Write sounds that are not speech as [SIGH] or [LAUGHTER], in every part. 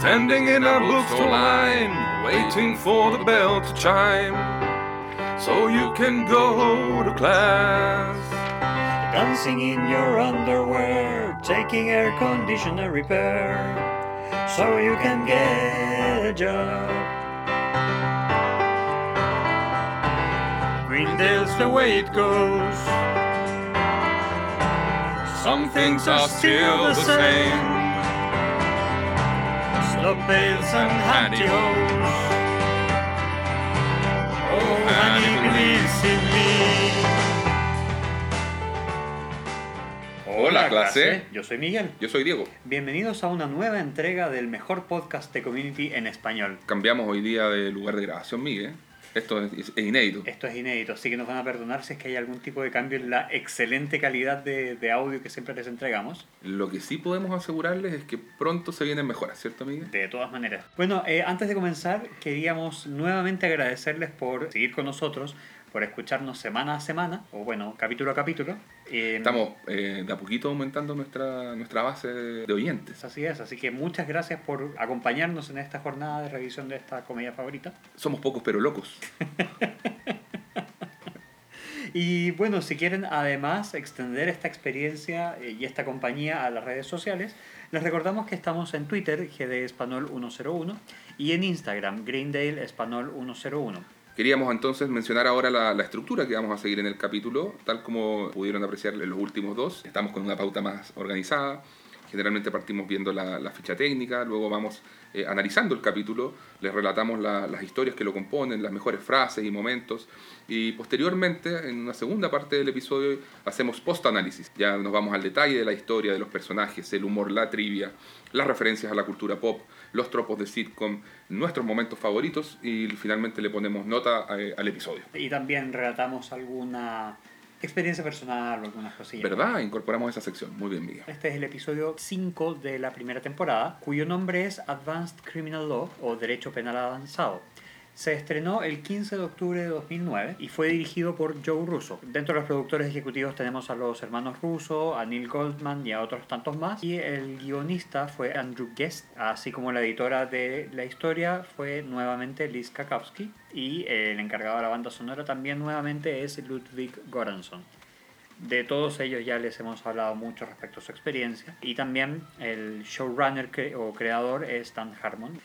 Standing in a bookstore line, waiting for the bell to chime, so you can go to class. Dancing in your underwear, taking air conditioner repair, so you can get a job. Greendale's the way it goes. Some things are still the same. Bales and. Oh, honey believes in me. Hola, clase. Yo soy Miguel. Yo soy Diego. Bienvenidos a una nueva entrega del mejor podcast de community en español. Cambiamos hoy día de lugar de grabación, Miguel. Esto es, inédito. Esto es inédito, así que nos van a perdonar si es que hay algún tipo de cambio en la excelente calidad de, de audio que siempre les entregamos. Lo que sí podemos asegurarles es que pronto se vienen mejoras, ¿cierto, Miguel? De todas maneras. Bueno, eh, antes de comenzar, queríamos nuevamente agradecerles por seguir con nosotros, por escucharnos semana a semana, o bueno, capítulo a capítulo. Eh, Estamos eh, de a poquito aumentando nuestra, nuestra base de oyentes. Así es, así que muchas gracias por acompañarnos en esta jornada de revisión de esta comedia favorita. Somos pocos pero locos. [LAUGHS] Y bueno, si quieren además extender esta experiencia eh, y esta compañía a las redes sociales, les recordamos que estamos en Twitter, GD Español 101, y en Instagram, Greendale Español 101. Queríamos entonces mencionar ahora la, la, estructura que vamos a seguir en el capítulo, tal como pudieron apreciar en los últimos dos. Estamos con una pauta más organizada. Generalmente partimos viendo la, la ficha técnica, luego vamos eh, analizando el capítulo, les relatamos la, las historias que lo componen, las mejores frases y momentos, y posteriormente, en una segunda parte del episodio, hacemos post-análisis. Ya nos vamos al detalle de la historia, de los personajes, el humor, la trivia, las referencias a la cultura pop, los tropos de sitcom, nuestros momentos favoritos, y finalmente le ponemos nota a, al episodio. Y también relatamos alguna experiencia personal o algunas cosillas. ¿Verdad? Incorporamos esa sección. Muy bien, Miguel. Este es el episodio 5 de la primera temporada, cuyo nombre es Advanced Criminal Law o Derecho Penal Avanzado. Se estrenó el 15 de octubre de 2009 y fue dirigido por Joe Russo. Dentro de los productores ejecutivos tenemos a los hermanos Russo, a Neil Goldman y a otros tantos más. Y el guionista fue Andrew Guest, así como la editora de la historia fue nuevamente Liz Kakowski. Y el encargado de la banda sonora también nuevamente es Ludwig Göransson. De todos ellos ya les hemos hablado mucho respecto a su experiencia. Y también el showrunner o creador es Dan Harmon.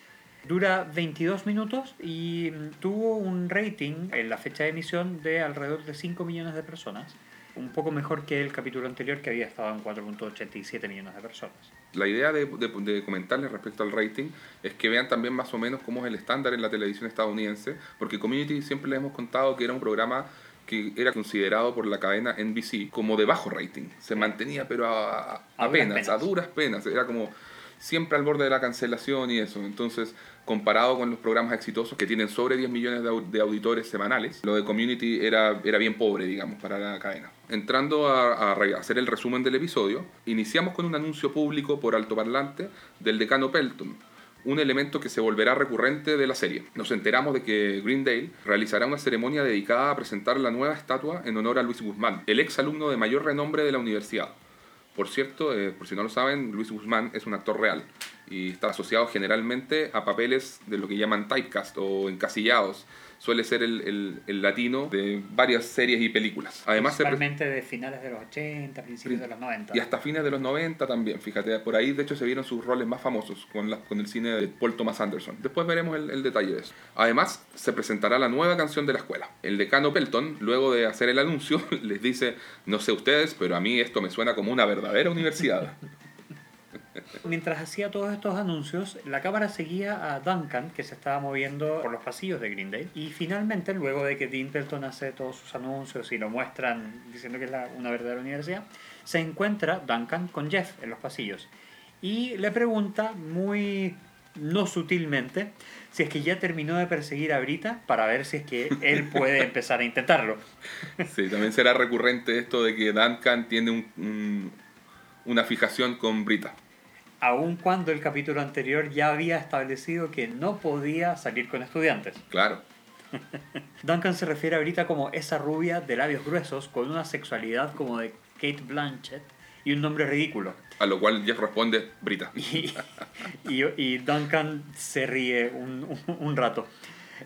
Dura 22 minutos y tuvo un rating en la fecha de emisión de alrededor de 5 millones de personas. Un poco mejor que el capítulo anterior que había estado en 4.87 millones de personas. La idea de, de, de, comentarles respecto al rating es que vean también más o menos cómo es el estándar en la televisión estadounidense, porque Community siempre les hemos contado que era un programa que era considerado por la cadena NBC como de bajo rating. Se mantenía pero a, a, a apenas, penas. a duras penas. Era como siempre al borde de la cancelación y eso. Entonces, comparado con los programas exitosos que tienen sobre 10 millones de auditores semanales, lo de Community era, era bien pobre, digamos, para la cadena. Entrando a, a, hacer el resumen del episodio, iniciamos con un anuncio público por altoparlante del decano Pelton, un elemento que se volverá recurrente de la serie. Nos enteramos de que Greendale realizará una ceremonia dedicada a presentar la nueva estatua en honor a Luis Guzmán, el ex alumno de mayor renombre de la universidad. Por cierto, eh, por si no lo saben, Luis Guzmán es un actor real y está asociado generalmente a papeles de lo que llaman typecast o encasillados. Suele ser el, el, el latino de varias series y películas. Además, Principalmente de finales de los 80, principios de los 90. Y hasta fines de los 90 también, fíjate. Por ahí, de hecho, se vieron sus roles más famosos con, la, con el cine de Paul Thomas Anderson. Después veremos el, el detalle de eso. Además, se presentará la nueva canción de la escuela. El decano Pelton, luego de hacer el anuncio, [LAUGHS] les dice, no sé ustedes, pero a mí esto me suena como una verdadera universidad. [LAUGHS] Mientras hacía todos estos anuncios, la cámara seguía a Duncan, que se estaba moviendo por los pasillos de Greendale. Y finalmente, luego de que Dean Pelton hace todos sus anuncios y lo muestran diciendo que es la, una verdadera universidad, se encuentra Duncan con Jeff en los pasillos. Y le pregunta muy no sutilmente si es que ya terminó de perseguir a Brita para ver si es que él puede [LAUGHS] empezar a intentarlo. Sí, también será recurrente esto de que Duncan tiene un, un, una fijación con Brita aun cuando el capítulo anterior ya había establecido que no podía salir con estudiantes. Claro. [LAUGHS] Duncan se refiere a Brita como esa rubia de labios gruesos con una sexualidad como de Kate Blanchett y un nombre ridículo. A lo cual Jeff responde, Brita. [LAUGHS] Y, y, y Duncan se ríe un, un- un rato.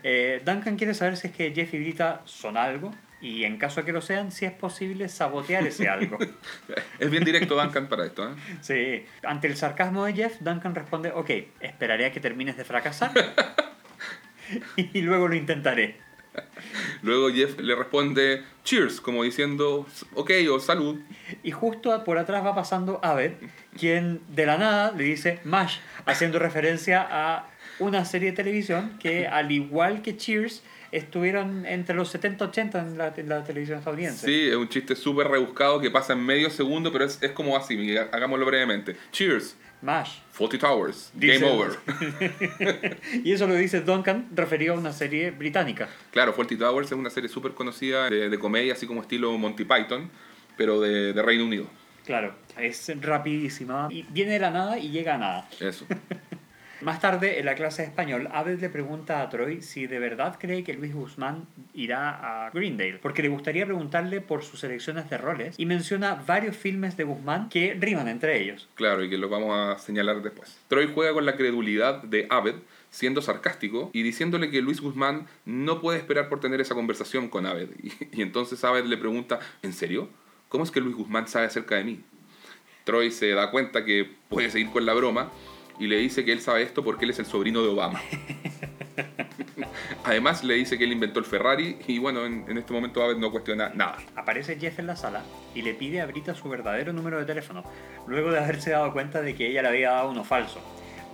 Eh, Duncan quiere saber si es que Jeff y Brita son algo y en caso de que lo sean, si es posible sabotear ese algo. [LAUGHS] Es bien directo Duncan para esto, ¿eh? Sí. Ante el sarcasmo de Jeff, Duncan responde, ok, esperaré a que termines de fracasar [LAUGHS] y luego lo intentaré. Luego Jeff le responde, cheers, como diciendo, ok, o salud. Y justo por atrás va pasando Abed, quien de la nada le dice MASH, haciendo referencia a una serie de televisión que, al igual que Cheers, estuvieron entre los 70-80 en la, en la televisión estadounidense. Sí, es un chiste súper rebuscado que pasa en medio segundo, pero es, es como así, Miguel, hagámoslo brevemente. Cheers, MASH. Faulty Towers, Dice- Game Over. [LAUGHS] Y eso lo dice Duncan referido a una serie británica. Claro, Faulty Towers es una serie súper conocida de, de comedia, así como estilo Monty Python, pero de, de Reino Unido. Claro, es rapidísima. Y viene de la nada y llega a nada. Eso. [LAUGHS] Más tarde, en la clase de español, Abed le pregunta a Troy si de verdad cree que Luis Guzmán irá a Greendale, porque le gustaría preguntarle por sus selecciones de roles y menciona varios filmes de Guzmán que riman entre ellos. Claro, y que lo vamos a señalar después. Troy juega con la credulidad de Abed, siendo sarcástico y diciéndole que Luis Guzmán no puede esperar por tener esa conversación con Abed. [LAUGHS] Y, y entonces Abed le pregunta, ¿en serio? ¿Cómo es que Luis Guzmán sabe acerca de mí? Troy se da cuenta que puede seguir con la broma y le dice que él sabe esto porque él es el sobrino de Obama. [LAUGHS] Además le dice que él inventó el Ferrari y bueno, en, en este momento Abed no cuestiona nada. Aparece Jeff en la sala y le pide a Brita su verdadero número de teléfono, luego de haberse dado cuenta de que ella le había dado uno falso.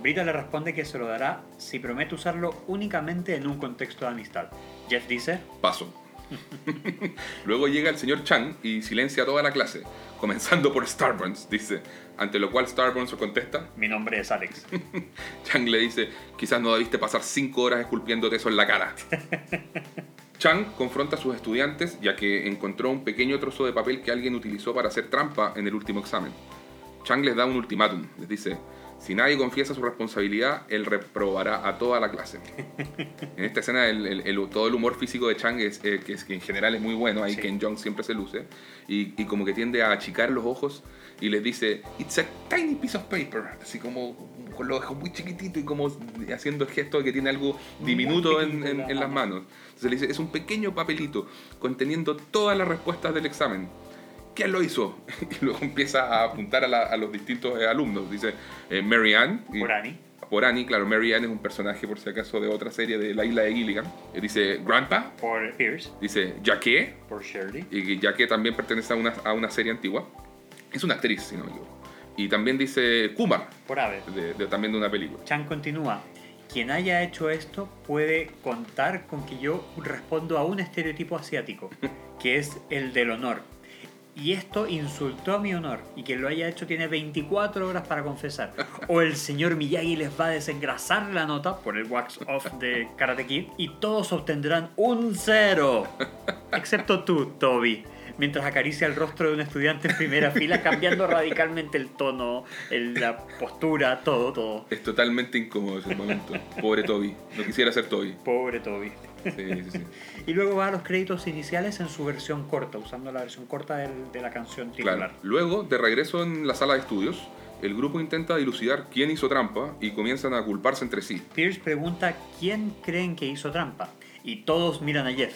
Brita le responde que se lo dará si promete usarlo únicamente en un contexto de amistad. Jeff dice, Paso. [LAUGHS] Luego llega el señor Chang y silencia a toda la clase, comenzando por Starburns, dice, ante lo cual Starburns contesta. mi nombre es Alex. [LAUGHS] Chang le dice, quizás no debiste pasar cinco horas esculpiéndote eso en la cara. [LAUGHS] Chang confronta a sus estudiantes ya que encontró un pequeño trozo de papel que alguien utilizó para hacer trampa en el último examen. Chang les da un ultimátum, les dice, si nadie confiesa su responsabilidad, él reprobará a toda la clase. En esta escena el- el- el- todo el humor físico de Chang es, eh, que, es- que en general es muy bueno, ahí Sí. Ken Jeong siempre se luce, y, y como que tiende a achicar los ojos y les dice, it's a tiny piece of paper, así como con los ojos muy chiquititos y como haciendo el gesto de que tiene algo diminuto en, en- en la en las mano. manos. Entonces le dice, es un pequeño papelito conteniendo todas las respuestas del examen. ¿Quién lo hizo? [LAUGHS] Y luego empieza a apuntar a, la- a los distintos eh, alumnos. Dice eh, Mary Ann. y- Por Annie. por Annie, claro, Mary Ann es un personaje, por si acaso, de otra serie de la isla de Gilligan. Eh, Dice Grandpa, Por Pierce. dice Jackie, Por Shirley. y Jackie también pertenece a una, a una serie antigua. Es una actriz, si no me equivoco. Y también dice Kumar, Por Abed. de, de- también de una película. Chan continúa. Quien haya hecho esto puede contar con que yo respondo a un estereotipo asiático, que es el del honor. Y esto insultó a mi honor, y quien lo haya hecho tiene 24 horas para confesar. [LAUGHS] O el señor Miyagi les va a desengrasar la nota por el wax off de Karate Kid, y todos obtendrán un cero. [LAUGHS] Excepto tú, Toby. Mientras acaricia el rostro de un estudiante en primera fila, cambiando radicalmente el tono, el- la postura, todo, todo. Es totalmente incómodo ese momento. Pobre Toby. No quisiera ser Toby. Pobre Toby. Sí, sí, sí. [LAUGHS] Y luego va a los créditos iniciales en su versión corta, usando la versión corta del- de la canción titular. Claro. Luego, de regreso en la sala de estudios, el grupo intenta dilucidar quién hizo trampa y comienzan a culparse entre sí. Pierce pregunta quién creen que hizo trampa y todos miran a Jeff.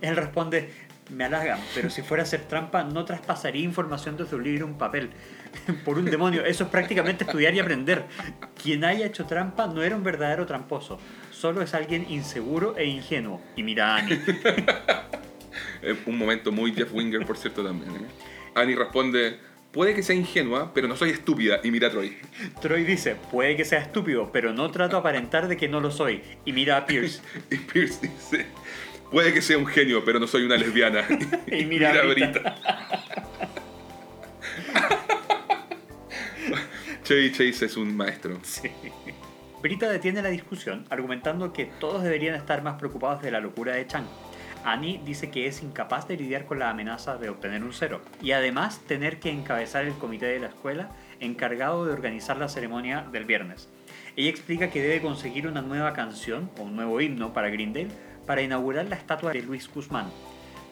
Él responde, me halagan, pero si fuera a hacer trampa no traspasaría información desde un libro a un papel. [LAUGHS] Por un demonio, eso es prácticamente estudiar y aprender. Quien haya hecho trampa no era un verdadero tramposo, solo es alguien inseguro e ingenuo. Y mira a Annie. [LAUGHS] Un momento muy Jeff Winger, por cierto, también. ¿eh? Annie responde, puede que sea ingenua, pero no soy estúpida. Y mira a Troy. Troy dice, puede que sea estúpido, pero no trato de aparentar de que no lo soy. Y mira a Pierce. [LAUGHS] Y Pierce dice, puede que sea un genio, pero no soy una lesbiana. [LAUGHS] Y mira a Brita. Chase es un maestro. Sí. Brita detiene la discusión argumentando que todos deberían estar más preocupados de la locura de Chang. Annie dice que es incapaz de lidiar con la amenaza de obtener un cero y además tener que encabezar el comité de la escuela encargado de organizar la ceremonia del viernes. Ella explica que debe conseguir una nueva canción o un nuevo himno para Greendale para inaugurar la estatua de Luis Guzmán.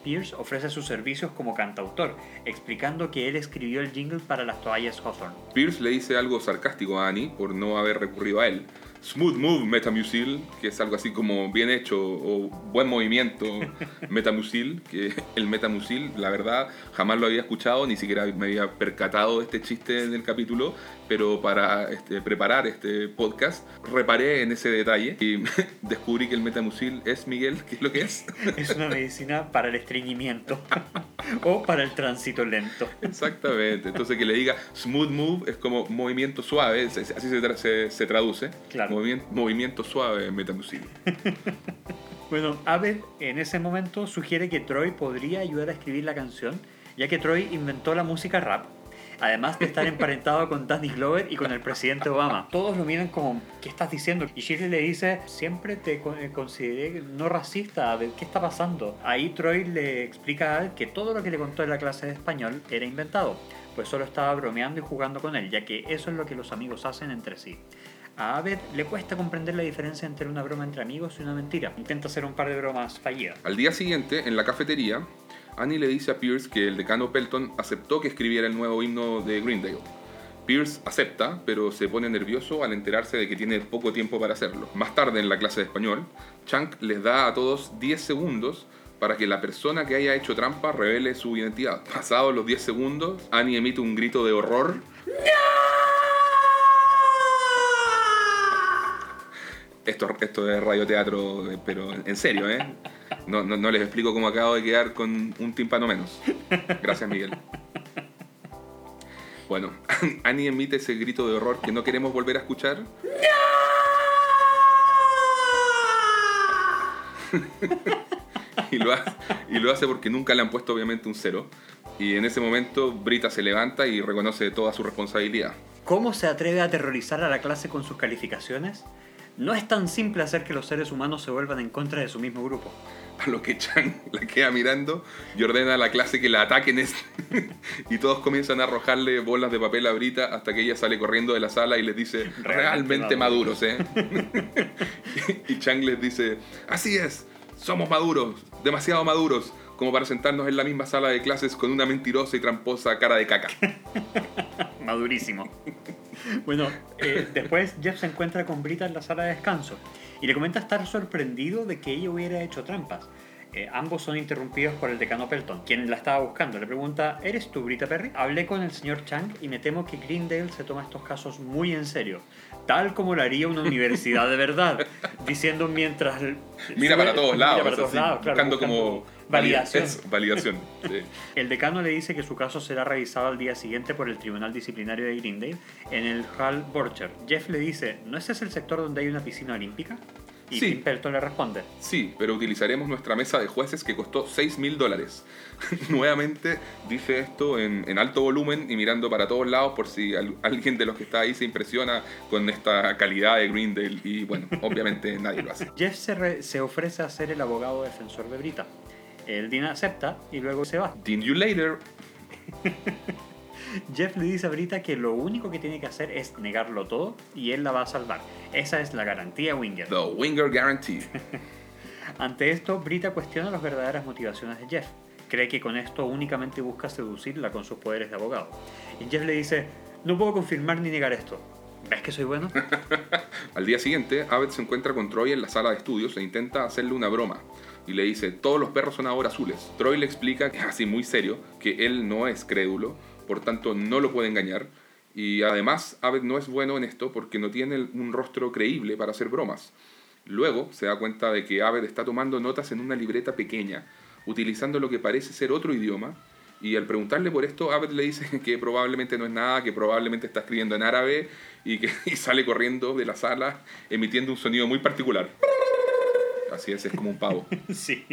Pierce ofrece sus servicios como cantautor, explicando que él escribió el jingle para las toallas Hawthorne. Pierce le dice algo sarcástico a Annie por no haber recurrido a él. Smooth Move Metamucil, que es algo así como bien hecho o buen movimiento [LAUGHS] Metamucil, que [LAUGHS] el Metamucil, la verdad, jamás lo había escuchado, ni siquiera me había percatado de este chiste en el capítulo, pero para este, preparar este podcast reparé en ese detalle y [LAUGHS] descubrí que el Metamucil es, Miguel, ¿qué es lo que es? Es una medicina para el estreñimiento o para el tránsito lento. Exactamente, entonces que le diga Smooth Move es como movimiento suave, así se, tra- se- se traduce. Claro. Movimiento, movimiento suave, Metamucil. [LAUGHS] Bueno, Abed en ese momento sugiere que Troy podría ayudar a escribir la canción, ya que Troy inventó la música rap, además de estar emparentado con Danny Glover y con el presidente Obama. Todos lo miran como, ¿qué estás diciendo? Y Shirley le dice, siempre te eh, consideré no racista, Abed, ¿qué está pasando? Ahí Troy le explica a Abed que todo lo que le contó en la clase de español era inventado, pues solo estaba bromeando y jugando con él, ya que eso es lo que los amigos hacen entre sí. A Abed le cuesta comprender la diferencia entre una broma entre amigos y una mentira. Intenta hacer un par de bromas fallidas. Al día siguiente, en la cafetería, Annie le dice a Pierce que el decano Pelton aceptó que escribiera el nuevo himno de Greendale. Pierce acepta, pero se pone nervioso al enterarse de que tiene poco tiempo para hacerlo. Más tarde en la clase de español, Chunk les da a todos 10 segundos para que la persona que haya hecho trampa revele su identidad. Pasados los 10 segundos, Annie emite un grito de horror. Esto, esto es radioteatro, eh, pero en serio, ¿eh? No, no, no les explico cómo acabo de quedar con un tímpano menos. Gracias, Miguel. Bueno, [LAUGHS] Annie emite ese grito de horror que no queremos volver a escuchar. [LAUGHS] y, lo hace, y lo hace porque nunca le han puesto obviamente un cero. Y en ese momento Brita se levanta y reconoce toda su responsabilidad. ¿Cómo se atreve a aterrorizar a la clase con sus calificaciones? No es tan simple hacer que los seres humanos se vuelvan en contra de su mismo grupo. A lo que Chang la queda mirando y ordena a la clase que la ataquen. es- [LAUGHS] y todos comienzan a arrojarle bolas de papel a Brita hasta que ella sale corriendo de la sala y les dice, realmente maduros, ¿eh? [LAUGHS] y Chang les dice, así es, somos maduros, demasiado maduros, como para sentarnos en la misma sala de clases con una mentirosa y tramposa cara de caca. [LAUGHS] Madurísimo. Bueno, eh, después Jeff se encuentra con Brita en la sala de descanso y le comenta estar sorprendido de que ella hubiera hecho trampas. Eh, ambos son interrumpidos por el decano Pelton, quien la estaba buscando. Le pregunta, ¿eres tú Brita Perry? Hablé con el señor Chang y me temo que Greendale se toma estos casos muy en serio, tal como lo haría una universidad de verdad, diciendo mientras... Mira para todos lados, Mira para todos lados, claro, buscando como validación. Eso, validación. sí. [LAUGHS] El decano le dice que su caso será revisado al día siguiente por el Tribunal Disciplinario de Greendale en el Hall Borcher. Jeff le dice, ¿no ese es el sector donde hay una piscina olímpica? Y Sí. Tim Pelton le responde, Sí, pero utilizaremos nuestra mesa de jueces que costó 6 mil dólares. [LAUGHS] Nuevamente dice esto en, en alto volumen y mirando para todos lados por si al- alguien de los que está ahí se impresiona con esta calidad de Greendale. Y bueno, obviamente nadie lo hace. [LAUGHS] Jeff se, re- se ofrece a ser el abogado defensor de Brita. El Dean acepta y luego se va. Dean you later. [LAUGHS] Jeff le dice a Brita que lo único que tiene que hacer es negarlo todo y él la va a salvar. Esa es la garantía Winger. The Winger Guarantee. [LAUGHS] Ante esto, Brita cuestiona las verdaderas motivaciones de Jeff. Cree que con esto únicamente busca seducirla con sus poderes de abogado. Y Jeff le dice, no puedo confirmar ni negar esto. ¿Ves que soy bueno? [LAUGHS] Al día siguiente, Abed se encuentra con Troy en la sala de estudios e intenta hacerle una broma. Y le dice, todos los perros son ahora azules. Troy le explica, así muy serio, que él no es crédulo, por tanto no lo puede engañar. Y además, Abed no es bueno en esto porque no tiene un rostro creíble para hacer bromas. Luego se da cuenta de que Abed está tomando notas en una libreta pequeña, utilizando lo que parece ser otro idioma. Y al preguntarle por esto, Abed le dice [LAUGHS] que probablemente no es nada, que probablemente está escribiendo en árabe y que [LAUGHS] y sale corriendo de la sala emitiendo un sonido muy particular. Así es, es como un pavo. [LAUGHS] sí.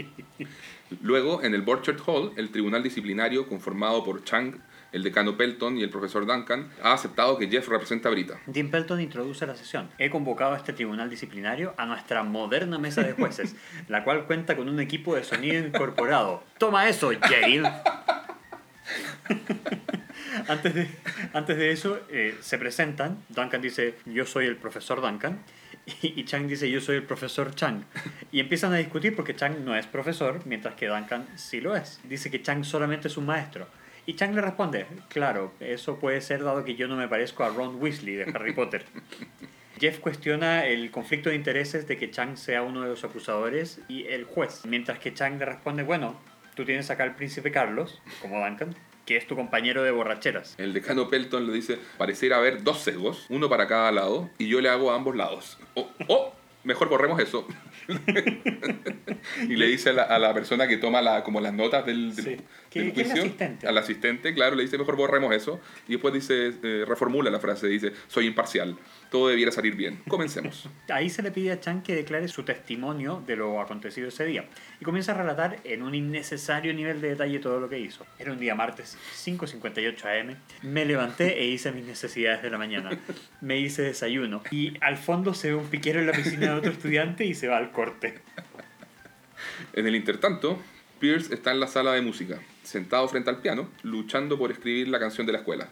Luego, en el Borchert Hall, el tribunal disciplinario, conformado por Chang, el decano Pelton y el profesor Duncan, ha aceptado que Jeff representa a Brita. Tim Pelton introduce la sesión. He convocado a este tribunal disciplinario a nuestra moderna mesa de jueces, [LAUGHS] la cual cuenta con un equipo de sonido incorporado. ¡Toma eso, [LAUGHS] antes, de, antes de eso, eh, se presentan. Duncan dice, yo soy el profesor Duncan. [LAUGHS] Y, Chang dice, yo soy el profesor Chang. Y empiezan a discutir porque Chang no es profesor, mientras que Duncan sí lo es. Dice que Chang solamente es un maestro. Y Chang le responde, claro, eso puede ser dado que yo no me parezco a Ron Weasley de Harry Potter. [LAUGHS] Jeff cuestiona el conflicto de intereses de que Chang sea uno de los acusadores y el juez, mientras que Chang le responde, bueno, tú tienes acá al príncipe Carlos, como Duncan, que es tu compañero de borracheras. El decano Pelton le dice, pareciera haber dos sesgos, uno para cada lado, y yo le hago a ambos lados. O oh, mejor borremos eso. [LAUGHS] y le dice a la, a la, persona que toma la, como las notas del, del, Sí. del ¿Qué- qué es el juicio, asistente? al asistente, claro, le dice mejor borremos eso. Y después dice, eh, reformula la frase, dice, soy imparcial, todo debiera salir bien. Comencemos. [LAUGHS] Ahí se le pide a Chang que declare su testimonio de lo acontecido ese día y comienza a relatar en un innecesario nivel de detalle todo lo que hizo. Era un día martes, 5.58 am. Me levanté e hice mis necesidades de la mañana. Me hice desayuno y al fondo se ve un piquero en la piscina de otro estudiante y se va al corte. En el intertanto, Pierce está en la sala de música, sentado frente al piano, luchando por escribir la canción de la escuela.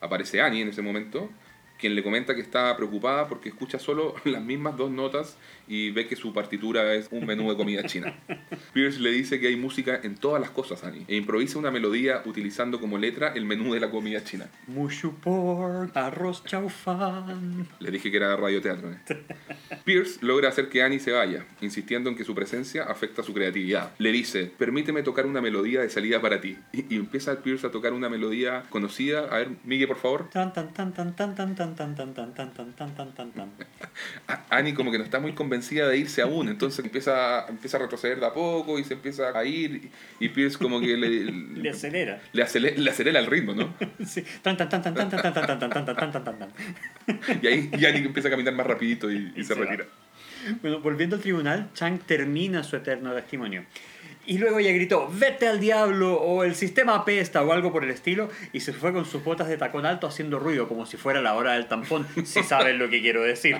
Aparece Annie en ese momento, quien le comenta que está preocupada porque escucha solo [LAUGHS] las mismas dos notas y ve que su partitura es un menú de comida china. Pierce le dice que hay música en todas las cosas, Annie, e improvisa una melodía utilizando como letra el menú de la comida china. Mushu pork, arroz chow fan. Le dije que era radioteatro. ¿eh? Pierce logra hacer que Annie se vaya, insistiendo en que su presencia afecta su creatividad. Le dice, permíteme tocar una melodía de salida para ti. Y, y empieza Pierce a tocar una melodía conocida. A ver, Miguel, por favor. Tan tan tan tan tan tan tan tan tan tan tan tan tan tan tan tan. A- Annie como que no está muy convencida de irse aún, entonces empieza, empieza a retroceder de a poco y se empieza a ir. Y Pierce como que le, Le acelera. le, acelera, le acelera el ritmo, ¿no? Sí. Tan tan tan tan tan tan tan tan tan tan tan tan. Y ahí y Annie empieza a caminar más rapidito y, y Y se, se va. retira. Bueno, volviendo al tribunal, Chang termina su eterno testimonio. Y luego ella gritó, vete al diablo, o el sistema apesta, o algo por el estilo, y se fue con sus botas de tacón alto haciendo ruido, como si fuera la hora del tampón, si saben lo que quiero decir.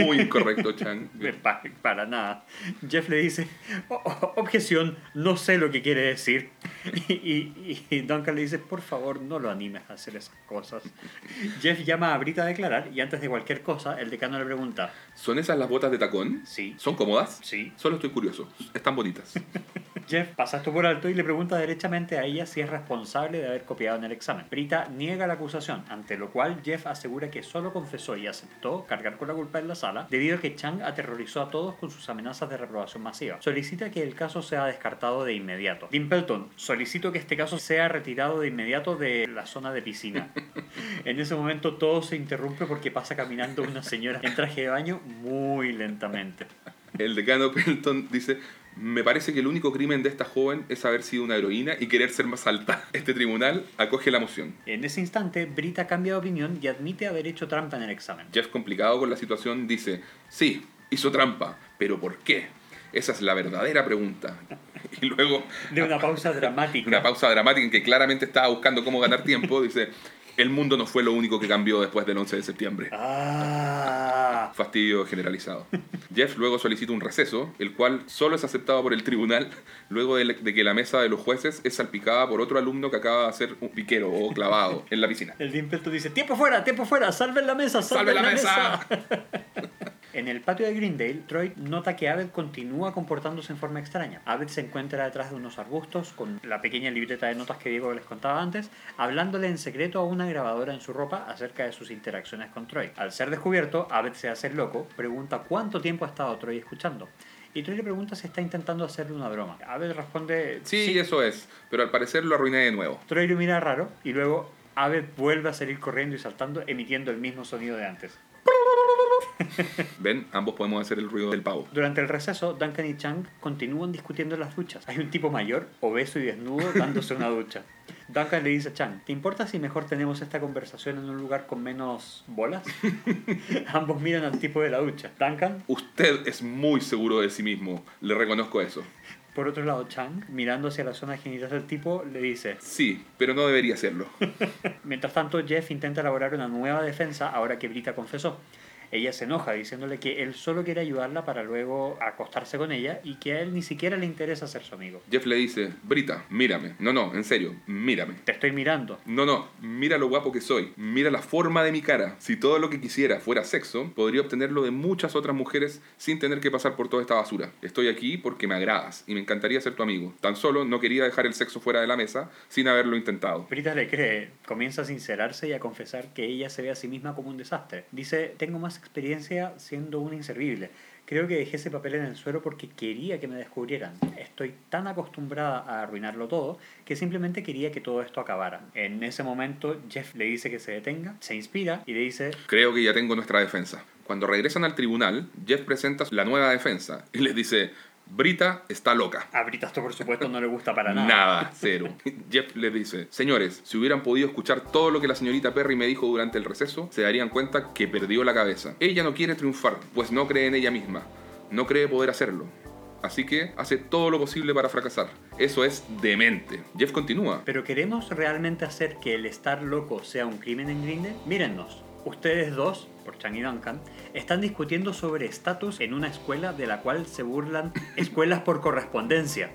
Muy incorrecto, Chang. [LAUGHS] Pa- Para nada. Jeff le dice, "O- o- objeción, no sé lo que quiere decir. [LAUGHS] Y, y- Duncan le dice, por favor, no lo animes a hacer esas cosas. [LAUGHS] Jeff llama a Brita a declarar y antes de cualquier cosa, el decano le pregunta, ¿Son esas las botas de tacón? sí, ¿Son cómodas? sí. Solo estoy curioso. Están bonitas. [LAUGHS] Jeff pasa esto por alto y le pregunta derechamente a ella si es responsable de haber copiado en el examen. Brita niega la acusación, ante lo cual Jeff asegura que solo confesó y aceptó cargar con la culpa en la sala debido a que Chang aterrorizó a todos con sus amenazas de reprobación masiva. Solicita que el caso sea descartado de inmediato. Dimpleton, solicito que este caso sea retirado de inmediato de la zona de piscina. [LAUGHS] En ese momento todo se interrumpe porque pasa caminando una señora en traje de baño muy lentamente. El decano Pelton dice, me parece que el único crimen de esta joven es haber sido una heroína y querer ser más alta. Este tribunal acoge la moción. En ese instante, Brita cambia de opinión y admite haber hecho trampa en el examen. Jeff, complicado con la situación, dice, sí, hizo trampa, pero ¿por qué? Esa es la verdadera pregunta. [LAUGHS] Y luego, De una pausa dramática. una pausa dramática en que claramente estaba buscando cómo ganar tiempo, dice, el mundo no fue lo único que cambió después del 11 de septiembre. Ah. fastidio generalizado. Jeff luego solicita un receso, el cual solo es aceptado por el tribunal luego de, que la mesa de los jueces es salpicada por otro alumno que acaba de hacer un piquero o clavado en la piscina. El Dimpleton dice, tiempo fuera, tiempo fuera, salven la mesa, salven ¡Salve la la, mesa! mesa. [LAUGHS] En el patio de Greendale, Troy nota que Abed continúa comportándose en forma extraña. Abed se encuentra detrás de unos arbustos con la pequeña libreta de notas que Diego les contaba antes, hablándole en secreto a una grabadora en su ropa acerca de sus interacciones con Troy. Al ser descubierto, Abed se hace loco, pregunta cuánto tiempo ha estado Troy escuchando. Y Troy le pregunta si está intentando hacerle una broma. Abed responde, Sí, eso es, pero al parecer lo arruiné de nuevo. Troy lo mira raro y luego Abed vuelve a salir corriendo y saltando, emitiendo el mismo sonido de antes. [LAUGHS] Ven, ambos podemos hacer el ruido del pavo. Durante el receso, Duncan y Chang continúan discutiendo en las duchas. Hay un tipo mayor, obeso y desnudo, dándose una ducha. Duncan le dice a Chang, ¿te importa si mejor tenemos esta conversación en un lugar con menos bolas? [LAUGHS] Ambos miran al tipo de la ducha. Duncan, Usted es muy seguro de sí mismo, le reconozco eso. Por otro lado, Chang, mirando hacia la zona genital del tipo, le dice, Sí, pero no debería hacerlo. [LAUGHS] Mientras tanto, Jeff intenta elaborar una nueva defensa ahora que Brita confesó. Ella se enoja diciéndole que él solo quiere ayudarla para luego acostarse con ella y que a él ni siquiera le interesa ser su amigo. Jeff le dice, Brita, mírame. No, no, en serio, mírame. Te estoy mirando. No, no, mira lo guapo que soy. Mira la forma de mi cara. Si todo lo que quisiera fuera sexo, podría obtenerlo de muchas otras mujeres sin tener que pasar por toda esta basura. Estoy aquí porque me agradas y me encantaría ser tu amigo. Tan solo no quería dejar el sexo fuera de la mesa sin haberlo intentado. Brita le cree, comienza a sincerarse y a confesar que ella se ve a sí misma como un desastre. Dice, tengo más experiencia siendo una inservible. Creo que dejé ese papel en el suelo porque quería que me descubrieran. Estoy tan acostumbrada a arruinarlo todo que simplemente quería que todo esto acabara. En ese momento Jeff le dice que se detenga, se inspira y le dice... Creo que ya tengo nuestra defensa. Cuando regresan al tribunal, Jeff presenta la nueva defensa y les dice, Brita está loca. A Brita esto por supuesto no le gusta para nada. Nada, cero. [LAUGHS] Jeff les dice, señores, si hubieran podido escuchar todo lo que la señorita Perry me dijo durante el receso, se darían cuenta que perdió la cabeza. Ella no quiere triunfar, pues no cree en ella misma. No cree poder hacerlo. Así que hace todo lo posible para fracasar. Eso es demente. Jeff continúa. Pero ¿queremos realmente hacer que el estar loco sea un crimen en Grindel? Mírennos. Ustedes dos, por Chang y Duncan, están discutiendo sobre estatus en una escuela de la cual se burlan [LAUGHS] escuelas por correspondencia.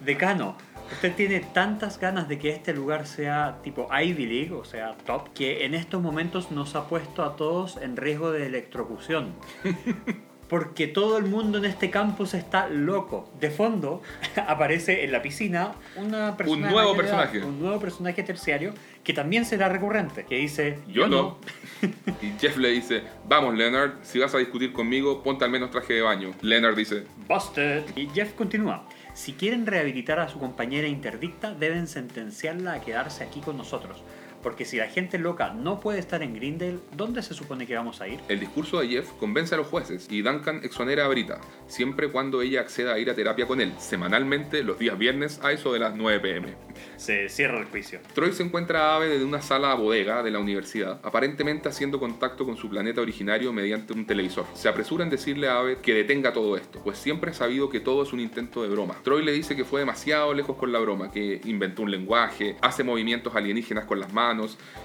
Decano, usted tiene tantas ganas de que este lugar sea tipo Ivy League, o sea, top, que en estos momentos nos ha puesto a todos en riesgo de electrocución. [LAUGHS] Porque todo el mundo en este campus está loco. De fondo [LAUGHS] aparece en la piscina una persona Un nuevo mayor edad, personaje. un nuevo personaje terciario que también será recurrente. Que dice: Yo no. [LAUGHS] Y Jeff le dice, vamos Leonard, si vas a discutir conmigo, ponte al menos traje de baño. Leonard dice, Busted. Y Jeff continúa. Si quieren rehabilitar a su compañera interdicta, deben sentenciarla a quedarse aquí con nosotros. Porque si la gente loca no puede estar en Grindel, ¿dónde se supone que vamos a ir? El discurso de Jeff convence a los jueces y Duncan exonera a Brita, siempre cuando ella acceda a ir a terapia con él, semanalmente los días viernes a eso de las 9 pm. Se cierra el juicio. Troy se encuentra a Ave desde una sala bodega de la universidad, aparentemente haciendo contacto con su planeta originario mediante un televisor. Se apresura en decirle a Ave que detenga todo esto, pues siempre ha sabido que todo es un intento de broma. Troy le dice que fue demasiado lejos con la broma, que inventó un lenguaje, hace movimientos alienígenas con las manos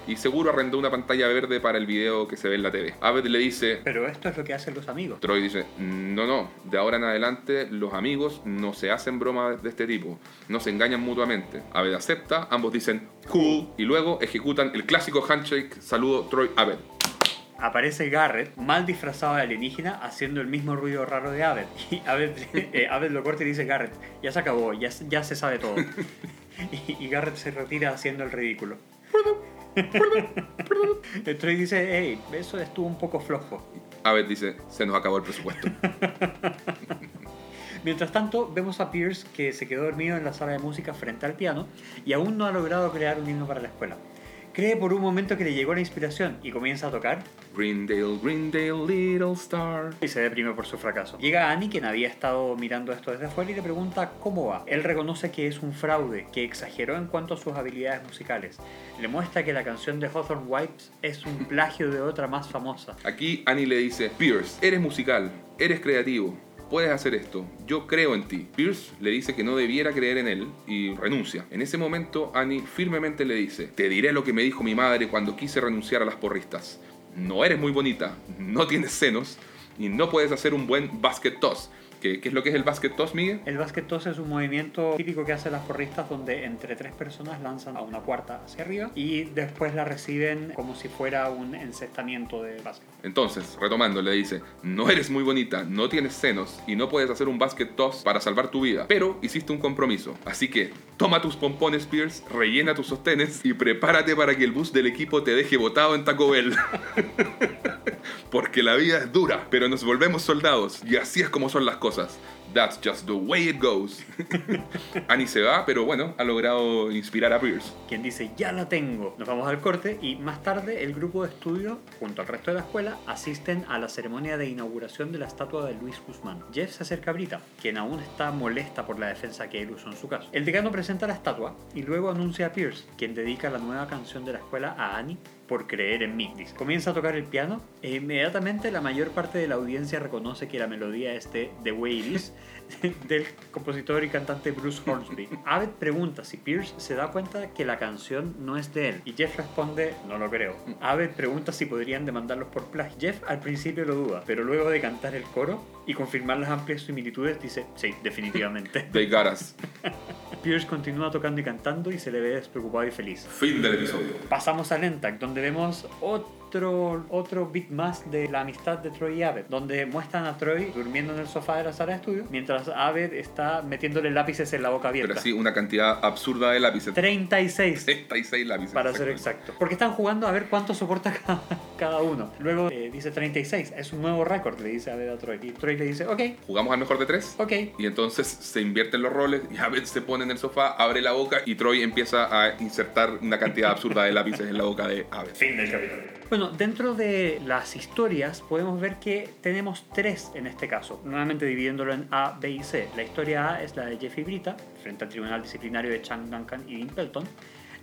y seguro arrendó una pantalla verde para el video que se ve en la TV. Aved le dice, Pero esto es lo que hacen los amigos. Troy dice, no, no, de ahora en adelante los amigos no se hacen bromas de este tipo, no se engañan mutuamente. Aved acepta, ambos dicen, cool, y luego ejecutan el clásico handshake, saludo Troy Aved. Aparece Garrett, mal disfrazado de alienígena, haciendo el mismo ruido raro de Abed. [LAUGHS] Y Abed, eh, Abed lo corta y dice, Garrett, ya se acabó, ya, se- ya se sabe todo. [LAUGHS] y, y Garrett se retira haciendo el ridículo. [LAUGHS] Troy dice, hey, eso estuvo un poco flojo. Aved dice, se nos acabó el presupuesto. [LAUGHS] Mientras tanto, vemos a Pierce que se quedó dormido en la sala de música frente al piano y aún no ha logrado crear un himno para la escuela. Cree por un momento que le llegó la inspiración y comienza a tocar Greendale, Greendale, Little Star. y se deprime por su fracaso. Llega Annie, quien había estado mirando esto desde afuera, y le pregunta cómo va. Él reconoce que es un fraude, que exageró en cuanto a sus habilidades musicales. Le muestra que la canción de Hawthorne Wipes es un plagio de otra más famosa. Aquí Annie le dice, Pierce, eres musical, eres creativo, puedes hacer esto, yo creo en ti. Pierce le dice que no debiera creer en él y renuncia. En ese momento Annie firmemente le dice, te diré lo que me dijo mi madre cuando quise renunciar a las porristas. No eres muy bonita, no tienes senos y no puedes hacer un buen basket toss. ¿Qué, qué es lo que es el basket toss, Miguel? El basket toss es un movimiento típico que hacen las porristas donde entre tres personas lanzan a una cuarta hacia arriba y después la reciben como si fuera un encestamiento de básquet. Entonces, retomando, le dice, no eres muy bonita, no tienes senos y no puedes hacer un basket toss para salvar tu vida, pero hiciste un compromiso. Así que, toma tus pompones, Pierce, rellena tus sostenes y prepárate para que el bus del equipo te deje botado en Taco Bell. [LAUGHS] Porque la vida es dura, pero nos volvemos soldados y así es como son las cosas. That's just the way it goes. [LAUGHS] Annie se va, pero bueno, ha logrado inspirar a Pierce. quien dice ya la tengo. Nos vamos al corte y más tarde el grupo de estudio, junto al resto de la escuela, asisten a la ceremonia de inauguración de la estatua de Luis Guzmán. Jeff se acerca a Brita, quien aún está molesta por la defensa que él usó en su caso. El decano presenta la estatua y luego anuncia a Pierce, quien dedica la nueva canción de la escuela a Annie por creer en mí. Comienza a tocar el piano e inmediatamente la mayor parte de la audiencia reconoce que la melodía es de The Is [LAUGHS] [LAUGHS] del compositor y cantante Bruce Hornsby. Abed pregunta si Pierce se da cuenta que la canción no es de él y Jeff responde no lo creo. Abed pregunta si podrían demandarlos por plagio. Jeff al principio lo duda, pero luego de cantar el coro y confirmar las amplias similitudes dice sí, definitivamente. [LAUGHS] They got us. [LAUGHS] Pierce continúa tocando y cantando y se le ve despreocupado y feliz. Fin del episodio. Pasamos a Lentac, donde vemos otro, otro bit más de la amistad de Troy y Abed, donde muestran a Troy durmiendo en el sofá de la sala de estudio, mientras Abed está metiéndole lápices en la boca abierta. Pero sí, una cantidad absurda de lápices. 36. 36 lápices. Para ser exacto. Porque están jugando a ver cuánto soporta [LAUGHS] cada, cada uno. Luego eh, dice 36. Es un nuevo récord, le dice Abed a Troy. Y Troy le dice, ok, Jugamos al mejor de tres. ok. Y entonces se invierten los roles y Abed se pone en el sofá, abre la boca y Troy empieza a insertar una cantidad absurda de lápices en la boca de Abed. Fin del capítulo. Bueno, dentro de las historias podemos ver que tenemos tres en este caso, nuevamente dividiéndolo en A, B y C. La historia A es la de Jeffy Brita, frente al Tribunal Disciplinario de Chang Duncan y Dean Pelton.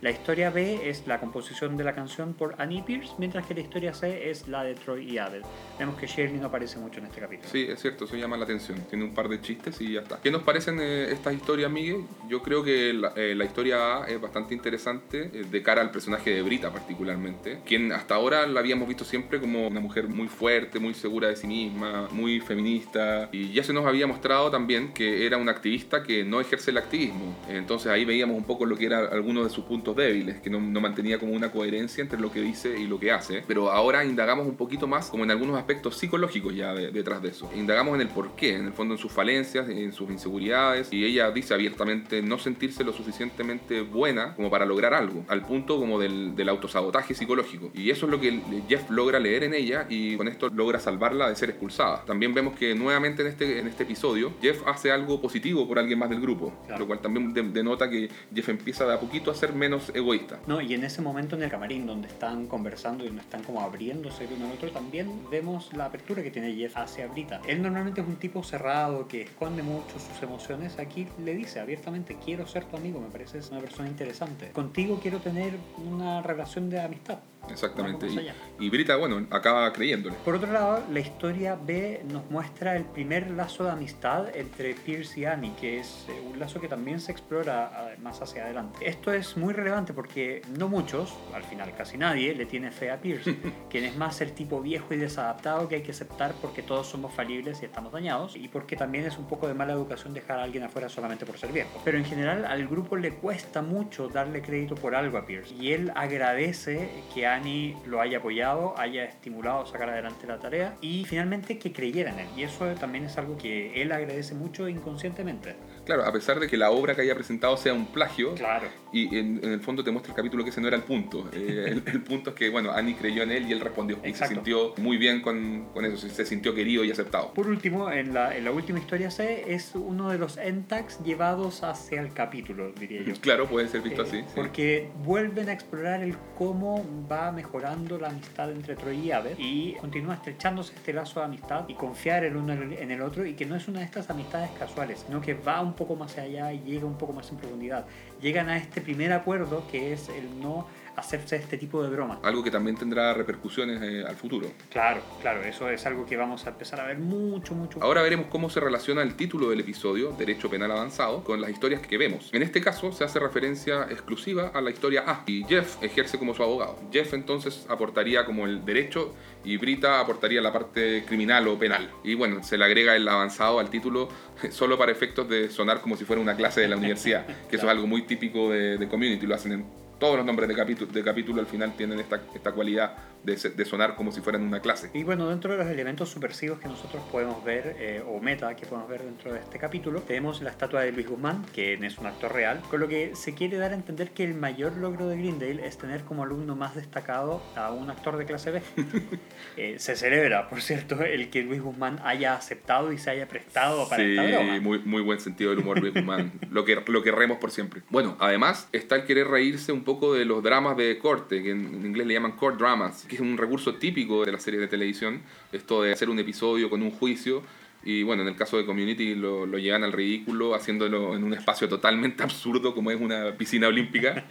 La historia B es la composición de la canción por Annie Pierce, mientras que la historia C es la de Troy y Abel. Vemos que Shirley no aparece mucho en este capítulo. Sí, es cierto, eso llama la atención. Tiene un par de chistes y ya está. ¿Qué nos parecen eh, estas historias, Miguel? Yo creo que la, eh, la historia A es bastante interesante eh, de cara al personaje de Brita particularmente, quien hasta ahora la habíamos visto siempre como una mujer muy fuerte, muy segura de sí misma, muy feminista y ya se nos había mostrado también que era una activista que no ejerce el activismo. Entonces ahí veíamos un poco lo que era algunos de sus puntos débiles, que no, no mantenía como una coherencia entre lo que dice y lo que hace. Pero ahora indagamos un poquito más como en algunos aspectos psicológicos ya de- detrás de eso. Indagamos en el por qué, en el fondo en sus falencias, en sus inseguridades y ella dice abiertamente no sentirse lo suficientemente buena como para lograr algo, al punto como del, del autosabotaje psicológico. Y eso es lo que Jeff logra leer en ella y con esto logra salvarla de ser expulsada. También vemos que nuevamente en este, en este episodio Jeff hace algo positivo por alguien más del grupo, Claro. lo cual también de- denota que Jeff empieza de a poquito a ser menos egoísta. No, y en ese momento en el camarín donde están conversando y donde están como abriéndose uno al otro, también vemos la apertura que tiene Jeff hacia Brita. Él normalmente es un tipo cerrado que esconde mucho sus emociones. Aquí le dice abiertamente, quiero ser tu amigo, me pareces una persona interesante. Contigo quiero tener una relación de amistad. Exactamente. Y, y Brita, bueno, acaba creyéndole. Por otro lado, la historia B nos muestra el primer lazo de amistad entre Pierce y Annie, que es eh, un lazo que también se explora ah, más hacia adelante. Esto es muy relevante porque no muchos, al final casi nadie, le tiene fe a Pierce, [LAUGHS] quien es más el tipo viejo y desadaptado que hay que aceptar porque todos somos falibles y estamos dañados, y porque también es un poco de mala educación dejar a alguien afuera solamente por ser viejo. Pero en general al grupo le cuesta mucho darle crédito por algo a Pierce, y él agradece que Annie lo haya apoyado, haya estimulado a sacar adelante la tarea y finalmente que creyera en él. Y eso también es algo que él agradece mucho inconscientemente. Claro, a pesar de que la obra que haya presentado sea un plagio, Claro. Y en, en el fondo te muestra el capítulo que ese no era el punto. Eh, [LAUGHS] el, el punto es que, bueno, Annie creyó en él y él respondió. Y se sintió muy bien con, con eso, se, sintió querido y aceptado. Por último, en la, en la última historia C es uno de los entags llevados hacia el capítulo, diría yo. [LAUGHS] Claro, puede ser visto Eh, así. sí. Porque vuelven a explorar el cómo va mejorando la amistad entre Troy y Abed y continúa estrechándose este lazo de amistad y confiar el uno en el otro y que no es una de estas amistades casuales, sino que va un poco más allá y llega un poco más en profundidad. Llegan a este primer acuerdo que es el no hacerse este tipo de bromas. Algo que también tendrá repercusiones eh, al futuro. Claro, claro, eso es algo que vamos a empezar a ver mucho, mucho. Ahora veremos cómo se relaciona el título del episodio, Derecho Penal Avanzado, con las historias que vemos. En este caso se hace referencia exclusiva a la historia A y Jeff ejerce como su abogado. Jeff entonces aportaría como el derecho y Brita aportaría la parte criminal o penal. Y bueno, se le agrega el avanzado al título [LAUGHS] solo para efectos de sonar como si fuera una clase de la universidad, que eso es algo muy típico de, de Community, lo hacen en todos los nombres de capítulo, de capítulo al final tienen esta, esta cualidad de, de sonar como si fueran una clase. Y bueno, dentro de los elementos subversivos que nosotros podemos ver, eh, o meta que podemos ver dentro de este capítulo, tenemos la estatua de Luis Guzmán, que es un actor real, con lo que se quiere dar a entender que el mayor logro de Greendale es tener como alumno más destacado a un actor de clase B. [LAUGHS] Eh, se celebra, por cierto, el que Luis Guzmán haya aceptado y se haya prestado para Sí, esta broma. muy, muy buen sentido del humor Luis Guzmán. lo, que, lo querremos por siempre. Bueno, además está el querer reírse un poco de los dramas de corte, que en inglés le llaman court dramas, que es un recurso típico de las series de televisión, esto de hacer un episodio con un juicio. Y bueno, en el caso de Community lo, lo llevan al ridículo haciéndolo en un espacio totalmente [LAUGHS] absurdo como es una piscina olímpica.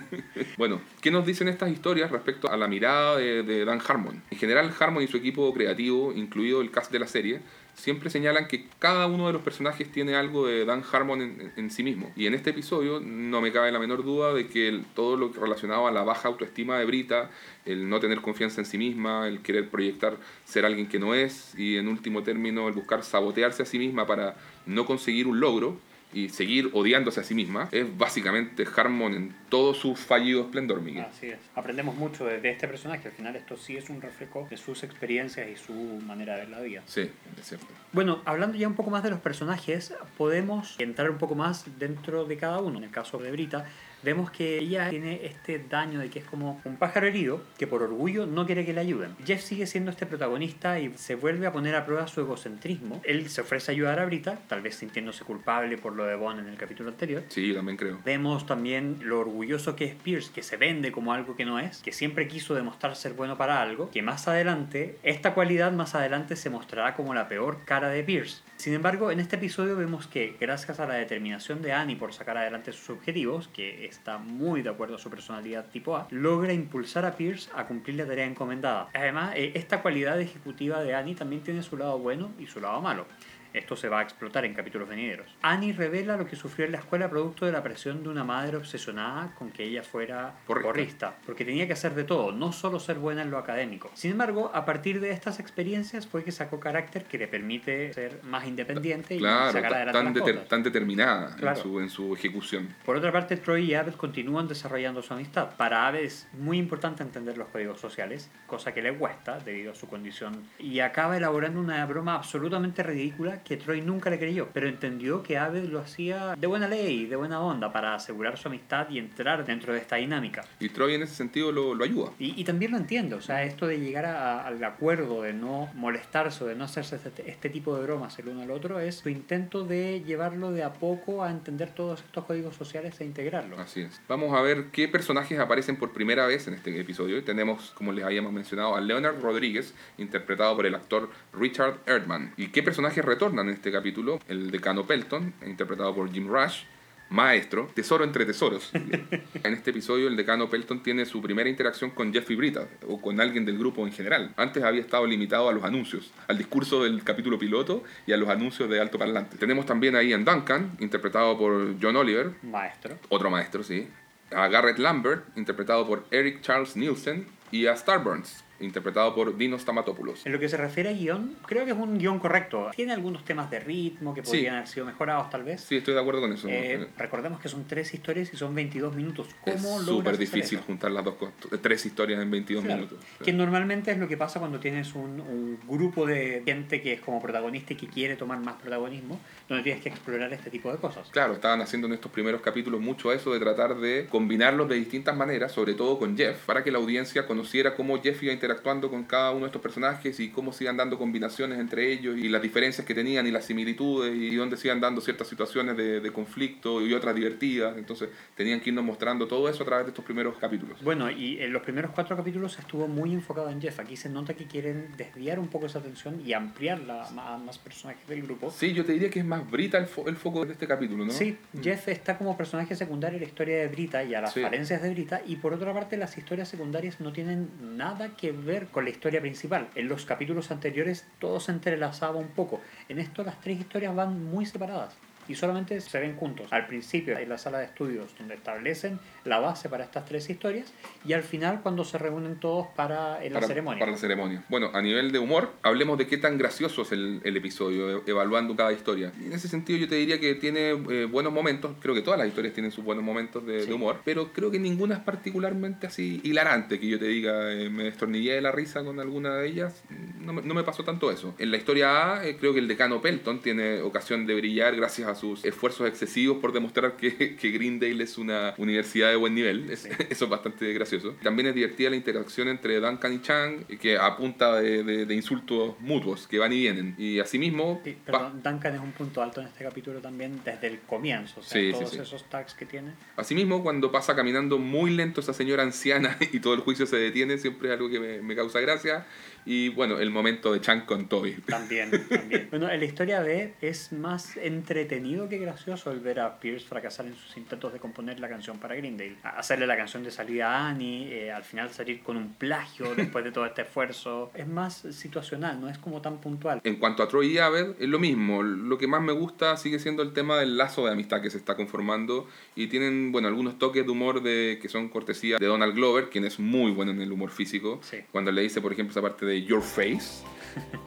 [LAUGHS] bueno, ¿qué nos dicen estas historias respecto a la mirada de, de Dan Harmon? En general, Harmon y su equipo creativo, incluido el cast de la serie, siempre señalan que cada uno de los personajes tiene algo de Dan Harmon en, en sí mismo. Y en este episodio no me cabe la menor duda de que todo lo relacionado a la baja autoestima de Brita, el no tener confianza en sí misma, el querer proyectar ser alguien que no es y en último término el buscar sabotearse a sí misma para no conseguir un logro y seguir odiándose a sí misma, es básicamente Harmon en todo su fallido esplendor, Miguel. Así es. Aprendemos mucho de, de este personaje. Al final esto sí es un reflejo de sus experiencias y su manera de ver la vida. Sí, es cierto. Bueno, hablando ya un poco más de los personajes, podemos entrar un poco más dentro de cada uno. En el caso de Brita, vemos que ella tiene este daño de que es como un pájaro herido que por orgullo no quiere que le ayuden. Jeff sigue siendo este protagonista y se vuelve a poner a prueba su egocentrismo. Él se ofrece a ayudar a Brita, tal vez sintiéndose culpable por lo de Bond en el capítulo anterior. Sí, yo también creo. Vemos también lo orgulloso que es Pierce, que se vende como algo que no es, que siempre quiso demostrar ser bueno para algo, que más adelante, esta cualidad más adelante se mostrará como la peor cara de Pierce. Sin embargo, en este episodio vemos que, gracias a la determinación de Annie por sacar adelante sus objetivos, que está muy de acuerdo a su personalidad tipo A, logra impulsar a Pierce a cumplir la tarea encomendada. Además, eh, esta cualidad ejecutiva de Annie también tiene su lado bueno y su lado malo. Esto se va a explotar en capítulos venideros. Annie revela lo que sufrió en la escuela producto de la presión de una madre obsesionada con que ella fuera Porrista. porrista, porque tenía que hacer de todo, no solo ser buena en lo académico. Sin embargo, a partir de estas experiencias fue que sacó carácter que le permite ser más independiente y Claro, sacar adelante tan, las deter- cosas. tan determinada Claro. en, su, en su ejecución. Por otra parte, Troy y Abed continúan desarrollando su amistad. Para Abed es muy importante entender los códigos sociales, cosa que le cuesta debido a su condición, y acaba elaborando una broma absolutamente ridícula que Troy nunca le creyó, pero entendió que Abed lo hacía de buena ley, de buena onda, para asegurar su amistad y entrar dentro de esta dinámica. Y Troy en ese sentido lo, lo ayuda. Y, y también lo entiendo, o sea, esto de llegar a- al acuerdo de no molestarse o de no hacerse este, este tipo de bromas el uno al otro es su intento de llevarlo de a poco a entender todos estos códigos sociales e integrarlos. Así es. Vamos a ver qué personajes aparecen por primera vez en este episodio. Tenemos, como les habíamos mencionado, a Leonard Rodríguez, interpretado por el actor Richard Erdman. ¿Y qué personajes retornan en este capítulo? El decano Pelton, interpretado por Jim Rush. Maestro, tesoro entre tesoros. [LAUGHS] en este episodio el decano Pelton tiene su primera interacción con Jeffrey Brita o con alguien del grupo en general. Antes había estado limitado a los anuncios, al discurso del capítulo piloto y a los anuncios de alto parlante. Tenemos también a Ian Duncan, interpretado por John Oliver, Maestro. otro maestro, sí. A Garrett Lambert, interpretado por Eric Charles Nielsen. Y a Starburns, interpretado por Dinos Stamatopoulos. En lo que se refiere a guion, creo que es un guion correcto. Tiene algunos temas de ritmo que Sí. podrían haber sido mejorados tal vez. Sí, estoy de acuerdo con eso. Eh, recordemos que son tres historias y son 22 minutos. ¿Cómo es súper difícil eso? juntar las dos. Tres historias en 22 Claro. minutos. Que normalmente es lo que pasa cuando tienes un, un grupo de gente que es como protagonista y que quiere tomar más protagonismo, donde tienes que explorar este tipo de cosas. Claro, estaban haciendo en estos primeros capítulos mucho eso de tratar de combinarlos de distintas maneras, sobre todo con Jeff, para que la audiencia conociera cómo Jeff iba interactuando con cada uno de estos personajes y cómo se iban dando combinaciones entre ellos y las diferencias que tenían y las similitudes y dónde se iban dando ciertas situaciones de, de conflicto y otras divertidas. Entonces tenían que irnos mostrando todo eso a través de estos primeros capítulos. Bueno, y en los primeros cuatro capítulos estuvo muy enfocado en Jeff. Aquí se nota que quieren desviar un poco esa atención y ampliarla a más, personajes del grupo. Sí, yo te diría que es más Brita el, fo- el foco de este capítulo, ¿no? Sí, Jeff está como personaje secundario en la historia de Brita y a las Sí. falencias de Brita, y por otra parte las historias secundarias no tienen nada que ver con la historia principal. En los capítulos anteriores todo se entrelazaba un poco. En esto las tres historias van muy separadas y solamente se ven juntos. Al principio en la sala de estudios donde establecen la base para estas tres historias y al final cuando se reúnen todos para en la para, ceremonia. para la ceremonia. Bueno, a nivel de humor, hablemos de qué tan gracioso es el, el episodio, e- evaluando cada historia. Y en ese sentido yo te diría que tiene eh, buenos momentos, creo que todas las historias tienen sus buenos momentos de, de Sí. humor, pero creo que ninguna es particularmente así hilarante, que yo te diga, eh, me destornillé de la risa con alguna de ellas, no no me pasó tanto eso. En la historia A, eh, creo que el decano Pelton tiene ocasión de brillar gracias a sus esfuerzos excesivos por demostrar que, que Greendale es una universidad de buen nivel. Es- Sí. [LAUGHS] eso es bastante gracioso. También es divertida la interacción entre Duncan y Chang, que apunta de, de- de insultos mutuos que van y vienen. Y asimismo, Sí, perdón, Duncan es un punto alto en este capítulo también desde el comienzo. O sea, Sí, todos esos tags que tiene. asimismo, cuando pasa caminando muy lento esa señora anciana [LAUGHS] y todo el juicio se detiene, siempre es algo que me, me causa gracia. Y bueno, el momento de Chan con Toby. También, también. Bueno, en la historia B es más entretenido que gracioso el ver a Pierce fracasar en sus intentos de componer la canción para Greendale. Hacerle la canción de salida a Annie, eh, al final salir con un plagio [LAUGHS] después de todo este esfuerzo. Es más situacional, no es como tan puntual. En cuanto a Troy y Abed, es lo mismo. Lo que más me gusta sigue siendo el tema del lazo de amistad que se está conformando y tienen, bueno, algunos toques de humor de, que son cortesía de Donald Glover, quien es muy bueno en el humor físico. Sí. Cuando le dice, por ejemplo, esa parte de Your face.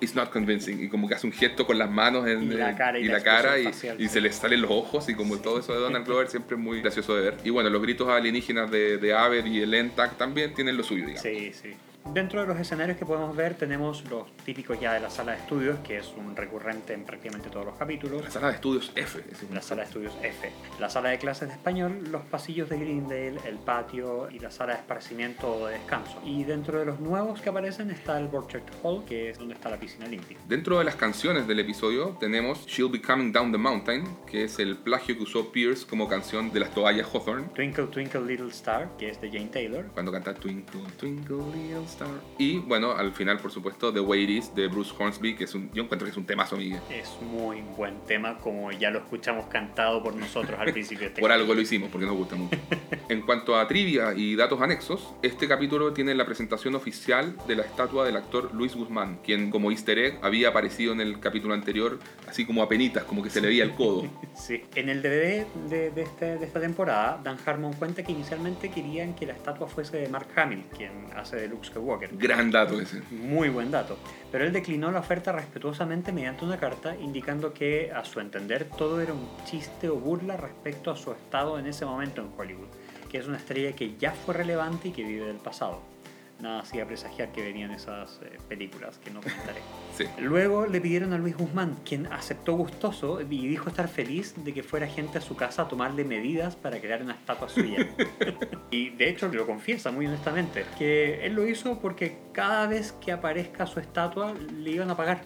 It's not convincing. Y como que hace un gesto con las manos en, Y la cara y la la cara y, expresión facial, y sí. se le salen los ojos y como todo eso de Donald Glover siempre es muy gracioso de ver. Y bueno, los gritos alienígenas de, de Aved y el Entag también tienen lo suyo, digamos. Sí, sí. Dentro de los escenarios que podemos ver tenemos los típicos ya de la sala de estudios, que es un recurrente en prácticamente todos los capítulos. La sala de estudios F. es La sala de estudios F, la sala de clases de español, los pasillos de Greendale, el patio y la sala de esparcimiento o de descanso. Y dentro de los nuevos que aparecen está el Borchert Hall, que es donde está la piscina olímpica. Dentro de las canciones del episodio tenemos She'll Be Coming Down the Mountain, que es el plagio que usó Pierce como canción de las toallas Hawthorne, Twinkle Twinkle Little Star, que es de Jane Taylor. cuando canta Twinkle, Twinkle Little Star. Y bueno, al final, por supuesto, The Way It Is de Bruce Hornsby, que es un, yo encuentro que es un temazo, Miguel. Es muy buen tema, como ya lo escuchamos cantado por nosotros al principio este [LAUGHS] Por algo lo hicimos, porque nos gusta mucho. [LAUGHS] En cuanto a trivia y datos anexos, este capítulo tiene la presentación oficial de la estatua del actor Luis Guzmán, quien como easter egg había aparecido en el capítulo anterior, así como a penitas, como que se le veía el codo. [LAUGHS] Sí. En el DVD de, de este- de esta temporada, Dan Harmon cuenta que inicialmente querían que la estatua fuese de Mark Hamill, quien hace de Luke Skywalker. Gran dato ese. Muy buen dato. Pero él declinó la oferta respetuosamente mediante una carta indicando que, a su entender, todo era un chiste o burla respecto a su estado en ese momento en Hollywood, que es una estrella que ya fue relevante y que vive del pasado. Nada hacía presagiar que venían esas eh, películas que no comentaré. [LAUGHS] Sí. Luego le pidieron a Luis Guzmán, quien aceptó gustoso y dijo estar feliz de que fuera gente a su casa a tomarle medidas para crear una estatua suya. [LAUGHS] y de hecho lo confiesa muy honestamente, que él lo hizo porque cada vez que aparezca su estatua le iban a pagar.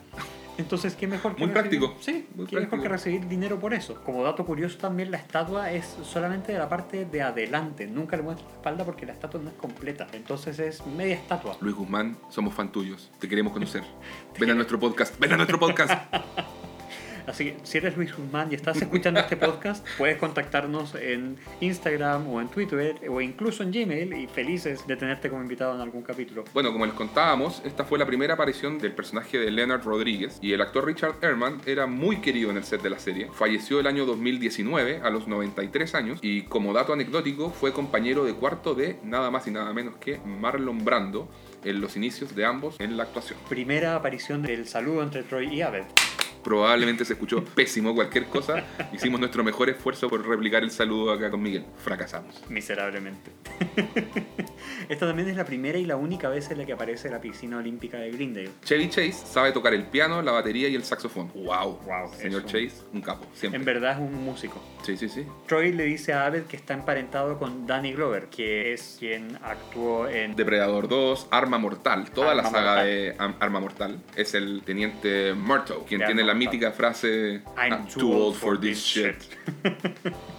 Entonces, ¿qué mejor que Muy recibir- práctico, Sí, muy qué mejor que recibir dinero por eso. Como dato curioso también, la estatua es solamente de la parte de adelante. Nunca le muestra la espalda porque la estatua no es completa. Entonces es media estatua. Luis Guzmán, somos fan tuyos, te queremos conocer. [LAUGHS] Ven a nuestro podcast, ven a nuestro podcast. [LAUGHS] Así que si eres Luis Guzmán y estás escuchando este podcast, [LAUGHS] puedes contactarnos en Instagram o en Twitter o incluso en Gmail y felices de tenerte como invitado en algún capítulo. Bueno, como les contábamos, esta fue la primera aparición del personaje de Leonard Rodríguez y el actor Richard Ehrman era muy querido en el set de la serie. Falleció el año 2019 a los 93 años y como dato anecdótico fue compañero de cuarto de nada más y nada menos que Marlon Brando en los inicios de ambos en la actuación. Primera aparición del saludo entre Troy y Abed. Probablemente se escuchó pésimo cualquier cosa. Hicimos nuestro mejor esfuerzo por replicar el saludo acá con Miguel. Fracasamos. Miserablemente. [LAUGHS] Esta también es la primera y la única vez en la que aparece la piscina olímpica de Greendale. Chevy Chase sabe tocar el piano, la batería y el saxofón. ¡Wow! Wow, Señor Chase, un capo, siempre. En verdad es un músico. Sí, sí, sí. Troy le dice a Abed que está emparentado con Danny Glover, que es quien actuó en Depredador 2, Arma Mortal, toda Arma la saga Mortal. de Arma Mortal. Es el teniente Murtaugh, quien De tiene Arma la. Mítica frase I'm too old for this shit.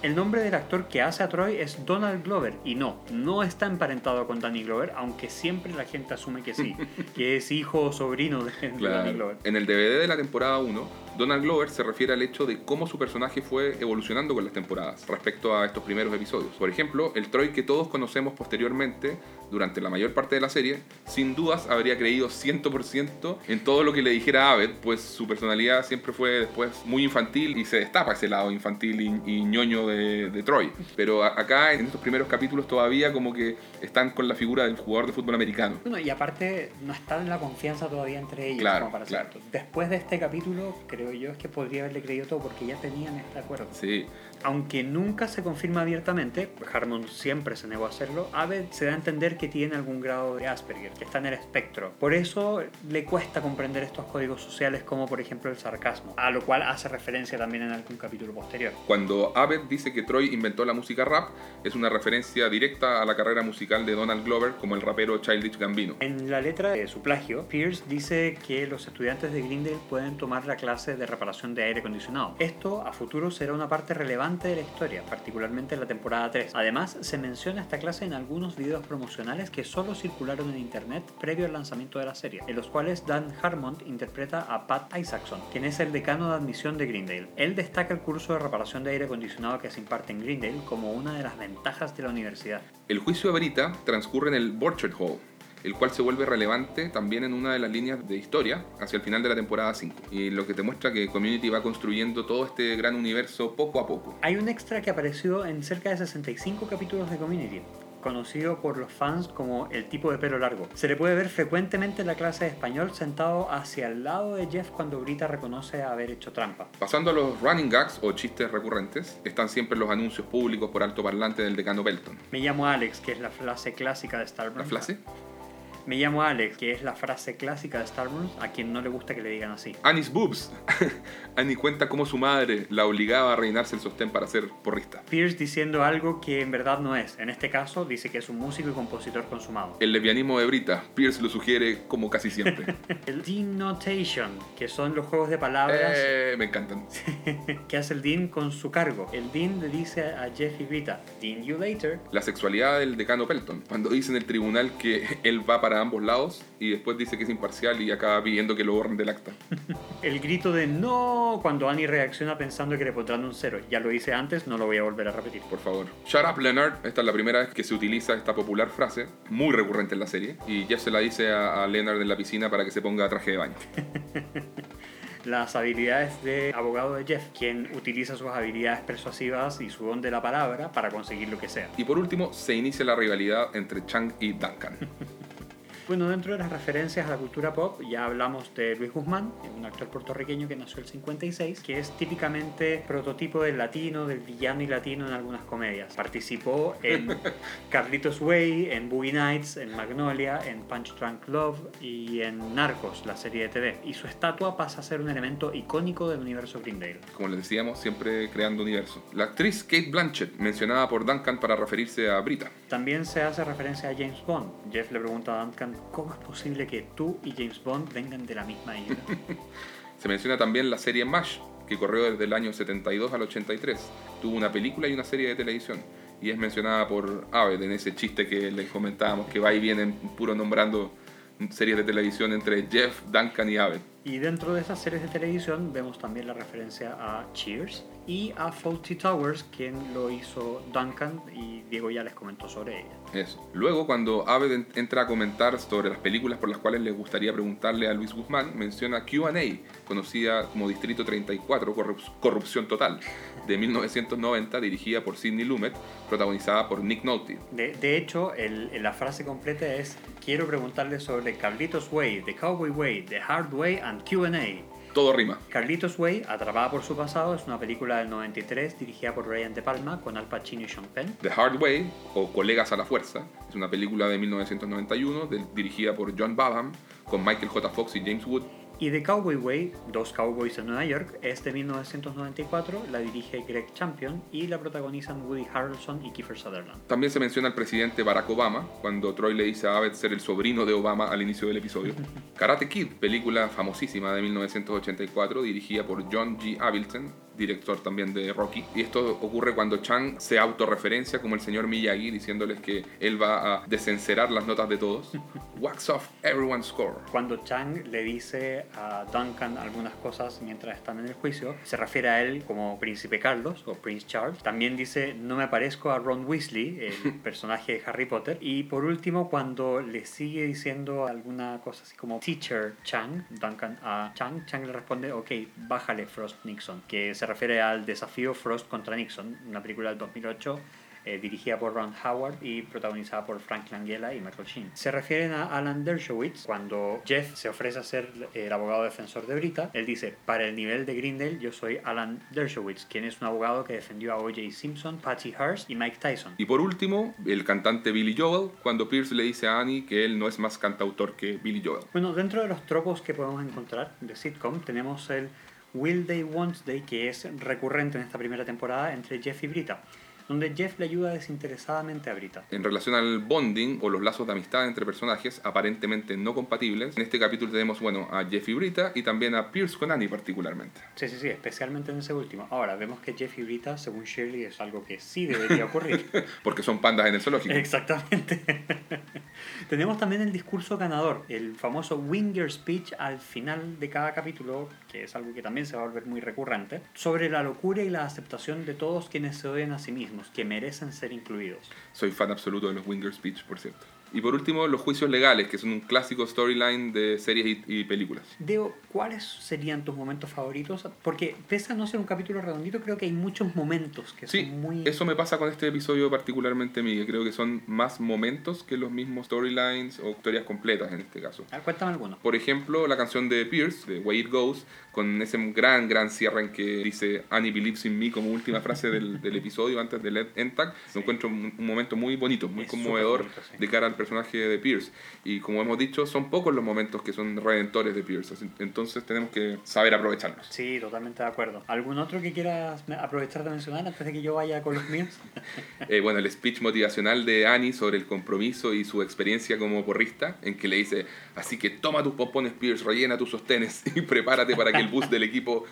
El nombre del actor que hace a Troy es Donald Glover y no, no está emparentado con Danny Glover, aunque siempre la gente asume que sí, [LAUGHS] que es hijo o sobrino de Danny. Glover. En el DVD de la temporada 1, Donald Glover se refiere al hecho de cómo su personaje fue evolucionando con las temporadas respecto a estos primeros episodios. Por ejemplo, el Troy que todos conocemos posteriormente, durante la mayor parte de la serie, sin dudas habría creído 100% en todo lo que le dijera Abed, pues su personalidad siempre fue después muy infantil y se destapa ese lado infantil y, y ñoño de, de Troy. Pero a- acá, en estos primeros capítulos, todavía como que están con la figura del jugador de fútbol americano. Bueno, y aparte no está en la confianza todavía entre ellos Claro, como para claro. Después de este capítulo, creo yo es que podría haberle creído todo porque ya tenían este acuerdo. Sí, Aunque nunca se confirma abiertamente, Harmon siempre se negó a hacerlo, Abed se da a entender que tiene algún grado de Asperger, que está en el espectro. Por eso le cuesta comprender estos códigos sociales como por ejemplo el sarcasmo, a lo cual hace referencia también en algún capítulo posterior. Cuando Abed dice que Troy inventó la música rap, es una referencia directa a la carrera musical de Donald Glover como el rapero Childish Gambino. En la letra de su plagio, Pierce dice que los estudiantes de Greendale pueden tomar la clase de reparación de aire acondicionado. Esto a futuro será una parte relevante de la historia, particularmente en la temporada 3. Además, se menciona esta clase en algunos videos promocionales que solo circularon en internet previo al lanzamiento de la serie, en los cuales Dan Harmon interpreta a Pat Isaacson, quien es el decano de admisión de Greendale. Él destaca el curso de reparación de aire acondicionado que se imparte en Greendale como una de las ventajas de la universidad. El juicio de Verita transcurre en el Borchardt Hall, el cual se vuelve relevante también en una de las líneas de historia hacia el final de la temporada 5. Y lo que te muestra que Community va construyendo todo este gran universo poco a poco. Hay un extra que apareció en cerca de 65 capítulos de Community conocido por los fans como el tipo de pelo largo. Se le puede ver frecuentemente en la clase de español sentado hacia el lado de Jeff cuando Brita reconoce haber hecho trampa. Pasando a los running gags o chistes recurrentes, están siempre los anuncios públicos por alto parlante del decano Belton. Me llamo Alex, que es la frase clásica de Star ¿La frase? Me llamo Alex, que es la frase clásica de Star Wars, a quien no le gusta que le digan así. Annie's boobs. [LAUGHS] Annie cuenta cómo su madre la obligaba a reinarse el sostén para ser porrista. Pierce diciendo algo que en verdad no es. En este caso dice que es un músico y compositor consumado. El lesbianismo de Brita, Pierce lo sugiere como casi siempre. [LAUGHS] el Dean Notation, que son los juegos de palabras eh, me encantan. [LAUGHS] que hace el Dean con su cargo. El Dean le dice a Jeff y Brita, Dean you later. La sexualidad del decano Pelton, cuando dice en el tribunal que [LAUGHS] él va para ambos lados y después dice que es imparcial y acaba pidiendo que lo borren del acta. el grito de no cuando Annie reacciona pensando que le pondrán un cero. Ya lo hice antes, no lo voy a volver a repetir. Por favor. Shut up, Leonard. Esta es la primera vez que se utiliza esta popular frase, muy recurrente en la serie. Y Jeff se la dice a, a Leonard en la piscina para que se ponga traje de baño. [LAUGHS] las habilidades de abogado de Jeff, quien utiliza sus habilidades persuasivas y su don de la palabra para conseguir lo que sea. Y por último, se inicia la rivalidad entre Chang y Duncan. [LAUGHS] Bueno, dentro de las referencias a la cultura pop ya hablamos de Luis Guzmán, un actor puertorriqueño que nació el 56, que es típicamente prototipo del latino, del villano y latino en algunas comedias. Participó en [LAUGHS] Carlitos Way, en Boogie Nights, en Magnolia, en Punch Drunk Love y en Narcos, la serie de TV. Y su estatua pasa a ser un elemento icónico del universo Greendale. Como les decíamos, siempre creando universo. La actriz Kate Blanchett, mencionada por Duncan para referirse a Brita. También se hace referencia a James Bond. Jeff le pregunta a Duncan ¿cómo es posible que tú y James Bond vengan de la misma isla? [LAUGHS] Se menciona también la serie MASH, que corrió desde el año 72 al 83. Tuvo una película y una serie de televisión. Y es mencionada por Aved en ese chiste que les comentábamos, que va y viene puro nombrando series de televisión entre Jeff, Duncan y Aved. Y dentro de esas series de televisión vemos también la referencia a Cheers y a Faulty Towers, quien lo hizo Duncan y Diego ya les comentó sobre ella. Eso. Luego, cuando Aved entra a comentar sobre las películas por las cuales les gustaría preguntarle a Luis Guzmán, menciona QA, conocida como Distrito 34, Corrupción Total, de 1990, dirigida por Sidney Lumet, protagonizada por Nick Nolte. De, de hecho, el, la frase completa es: Quiero preguntarle sobre Carlitos Way, The Cowboy Way, The Hard Way and QA. Todo rima. Carlitos Way, Atrapada por su pasado, es una película del 93 dirigida por Brian De Palma con Al Pacino y Sean Penn. The Hard Way, o Colegas a la Fuerza, es una película de 1991 dirigida por John Badham con Michael J. Fox y James Wood y The Cowboy Way, Dos Cowboys en Nueva York, es de 1994, la dirige Greg Champion y la protagonizan Woody Harrelson y Kiefer Sutherland. También se menciona al presidente Barack Obama, cuando Troy le dice a Abed ser el sobrino de Obama al inicio del episodio. [LAUGHS] Karate Kid, película famosísima de 1984, dirigida por John G. Avildsen, director también de Rocky. Y esto ocurre cuando Chang se autorreferencia como el señor Miyagi, diciéndoles que él va a desencerar las notas de todos. [LAUGHS] Wax off everyone's score. Cuando Chang le dice a Duncan algunas cosas mientras están en el juicio, se refiere a él como Príncipe Carlos o Prince Charles. También dice, no me parezco a Ron Weasley, el [LAUGHS] personaje de Harry Potter. Y por último, cuando le sigue diciendo alguna cosa así como Teacher Chang, Duncan a Chang, Chang le responde, ok, bájale Frost Nixon, que se refiere al desafío Frost contra Nixon, una película del 2008 eh, dirigida por Ron Howard y protagonizada por Frank Langella y Michael Sheen. Se refieren a Alan Dershowitz cuando Jeff se ofrece a ser el abogado defensor de Brita. Él dice, para el nivel de Grindel yo soy Alan Dershowitz, quien es un abogado que defendió a O.J. Simpson, Patty Hearst y Mike Tyson. Y por último, el cantante Billy Joel, cuando Pierce le dice a Annie que él no es más cantautor que Billy Joel. Bueno, dentro de los tropos que podemos encontrar de sitcom tenemos el Will They Want They, que es recurrente en esta primera temporada entre Jeff y Brita. Donde Jeff le ayuda desinteresadamente a Brita. En relación al bonding o los lazos de amistad entre personajes aparentemente no compatibles, en este capítulo tenemos bueno, a Jeff y Brita y también a Pierce con Annie particularmente. Sí, sí, sí, especialmente en ese último. Ahora, vemos que Jeff y Brita, según Shirley, es algo que sí debería ocurrir. [LAUGHS] Porque son pandas en el zoológico. Exactamente. [LAUGHS] Tenemos también el discurso ganador, el famoso Winger Speech al final de cada capítulo, que es algo que también se va a volver muy recurrente, sobre la locura y la aceptación de todos quienes se odian a sí mismos, que merecen ser incluidos. Soy fan absoluto de los Winger Speech, por cierto. Y por último, los juicios legales, que son un clásico storyline de series y, películas. Deo, ¿cuáles serían tus momentos favoritos? Porque pese a no ser un capítulo redondito, creo que hay muchos momentos que son muy... eso me pasa con este episodio particularmente a mí, que creo que son más momentos que los mismos storylines o historias completas en este caso. A cuéntame alguno. Por ejemplo, la canción de Pierce, de Way It Goes, con ese gran, gran cierre en que dice Annie believes in me como última frase del, del episodio antes del end tag. Sí. encuentro un, momento muy bonito, muy conmovedor de cara al personaje de Pierce. Y como hemos dicho, son pocos los momentos que son redentores de Pierce. Entonces tenemos que saber aprovecharlos. Sí, totalmente de acuerdo. ¿Algún otro que quieras aprovechar de mencionar antes de que yo vaya con los míos? [LAUGHS] eh, bueno, el speech motivacional de Annie sobre el compromiso y su experiencia como porrista, en que le dice, así que toma tus pompones Pierce, rellena tus sostenes [LAUGHS] y prepárate para que el bus del equipo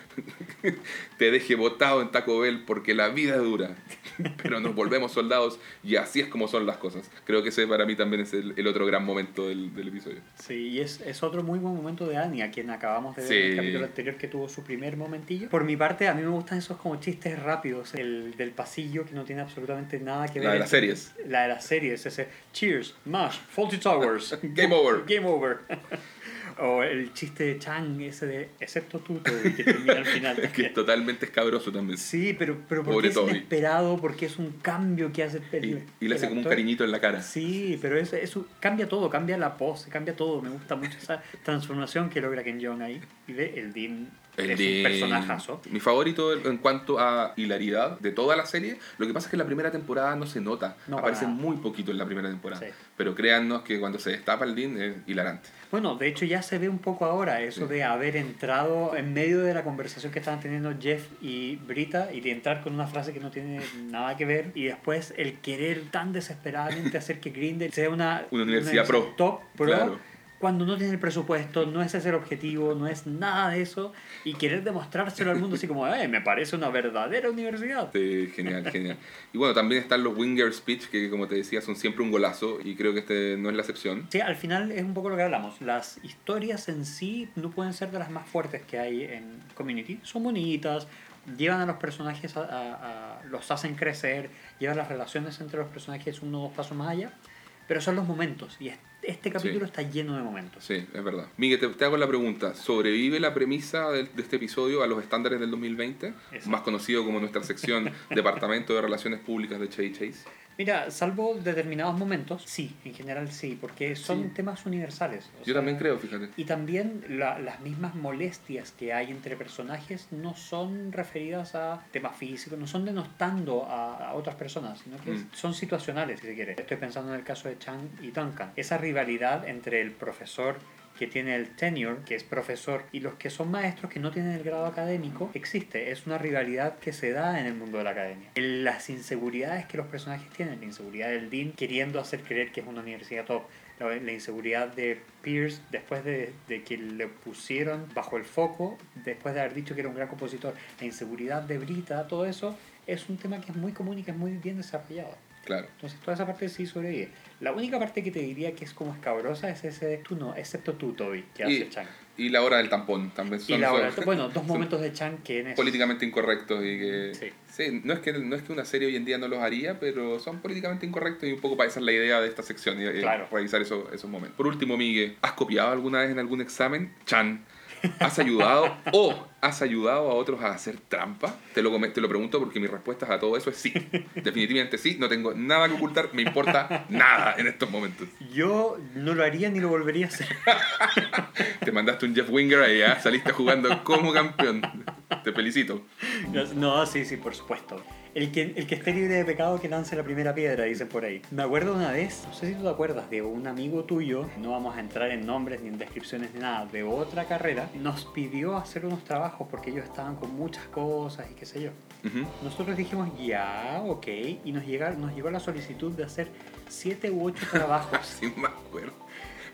[LAUGHS] te deje botado en Taco Bell porque la vida es dura, [LAUGHS] pero nos volvemos soldados y así es como son las cosas. Creo que ese para mí también es el, otro gran momento del, episodio. Sí, y es, es, otro muy buen momento de Annie, a quien acabamos de ver en el capítulo anterior que tuvo su primer momentillo. Por mi parte, a mí me gustan esos como chistes rápidos, el del pasillo que no tiene absolutamente nada que ver. La de las series. La de las series, ese Cheers, Mash, Faulty Towers. [LAUGHS] Game over. Game over. O el chiste de Chang, ese de excepto tú, que termina al final. [LAUGHS] que es totalmente escabroso también. Sí, pero, pero porque es inesperado, porque es un cambio que hace el, Y, le hace como un cariñito en la cara. Sí, pero eso, eso cambia todo, cambia la pose, cambia todo. Me gusta mucho esa transformación que logra Ken Jeong ahí. Y de el Dean el es un personajazo. Mi favorito en cuanto a hilaridad de toda la serie, lo que pasa es que la primera temporada no se nota. Aparece muy poquito en la primera temporada. Pero créannos que cuando se destapa el Dean es hilarante. Bueno, de hecho ya se ve un poco ahora eso de haber entrado en medio de la conversación que estaban teniendo Jeff y Brita y de entrar con una frase que no tiene nada que ver y después el querer tan desesperadamente hacer que Grindel sea una, una universidad pro. Top pro cuando no tiene el presupuesto, no es ese el objetivo, no es nada de eso, y querer demostrárselo al mundo así como, eh, me parece una verdadera universidad. Sí, genial, genial. Y bueno, también están los Winger Speech, que como te decía, son siempre un golazo, y creo que este no es la excepción. Sí, al final es un poco lo que hablamos. Las historias en sí no pueden ser de las más fuertes que hay en Community. Son bonitas, llevan a los personajes, a, los hacen crecer, llevan las relaciones entre los personajes uno o dos pasos más allá, pero son los momentos, y este capítulo está lleno de momentos. Sí, es verdad. Miguel, te, hago la pregunta. ¿Sobrevive la premisa de, este episodio a los estándares del 2020? Más conocido como nuestra sección [LAUGHS] Departamento de Relaciones Públicas de Chase Chase. Mira, salvo determinados momentos, sí, en general sí, porque son temas universales. Yo también creo, fíjate. Y también las mismas molestias que hay entre personajes no son referidas a temas físicos, no son denostando a, otras personas, sino que mm. son situacionales, si se quiere. Estoy pensando en el caso de Chang y Duncan. Esa rivalidad entre el profesor que tiene el tenure, que es profesor, y los que son maestros que no tienen el grado académico, existe. Es una rivalidad que se da en el mundo de la academia. Las inseguridades que los personajes tienen, la inseguridad del Dean queriendo hacer creer que es una universidad top, la, inseguridad de Pierce después de, de, que le pusieron bajo el foco, después de haber dicho que era un gran compositor, la inseguridad de Brita, todo eso es un tema que es muy común y que es muy bien desarrollado. Claro. Entonces toda esa parte sí sobrevive. La única parte que te diría que es como escabrosa es ese tú no, excepto tú, Toby, que hace Chang. Y la hora del tampón también son, y la hora, bueno, dos [LAUGHS] momentos de Chang que en políticamente incorrectos y que sí. sí. no es que no es que una serie hoy en día no los haría, pero son políticamente incorrectos y un poco para esa es la idea de esta sección y, claro. revisar esos, esos momentos. Por último, Miguel, ¿has copiado alguna vez en algún examen? Chan. ¿Has ayudado o has ayudado a otros a hacer trampa? Te lo, te lo pregunto porque mi respuesta a todo eso es sí. Definitivamente sí, no tengo nada que ocultar, me importa nada en estos momentos. Yo no lo haría ni lo volvería a hacer. [LAUGHS] Te mandaste un Jeff Winger ahí, ¿eh? saliste jugando como campeón. Te felicito. No, sí, sí, por supuesto. El que, el que esté libre de pecado que lance la primera piedra, dicen por ahí. Me acuerdo una vez, no sé si tú te acuerdas, de un amigo tuyo, no vamos a entrar en nombres ni en descripciones ni nada, de otra carrera, nos pidió hacer unos trabajos porque ellos estaban con muchas cosas y qué sé yo. Ujú. Nosotros dijimos, ya, ok, y nos, llega, nos llegó la solicitud de hacer siete u ocho trabajos. [LAUGHS] Sí, me acuerdo.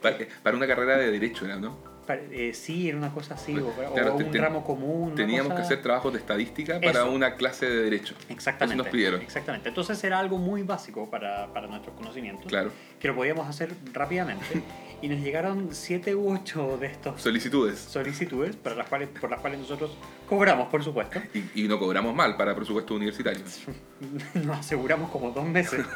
Para, para una carrera de derecho, ¿no? Eh, sí, era una cosa así, o, Claro, un te- ramo común. Teníamos que hacer trabajos de estadística para Eso. una clase de derecho. Exactamente. Eso nos pidieron. Exactamente. Entonces era algo muy básico para, para nuestros conocimientos. Claro. Que lo podíamos hacer rápidamente. [LAUGHS] y nos llegaron siete u ocho de estos Solicitudes. solicitudes para las cuales, por las cuales nosotros cobramos, por supuesto. Y, y no cobramos mal para presupuestos universitarios. [LAUGHS] Nos aseguramos como dos meses. [LAUGHS]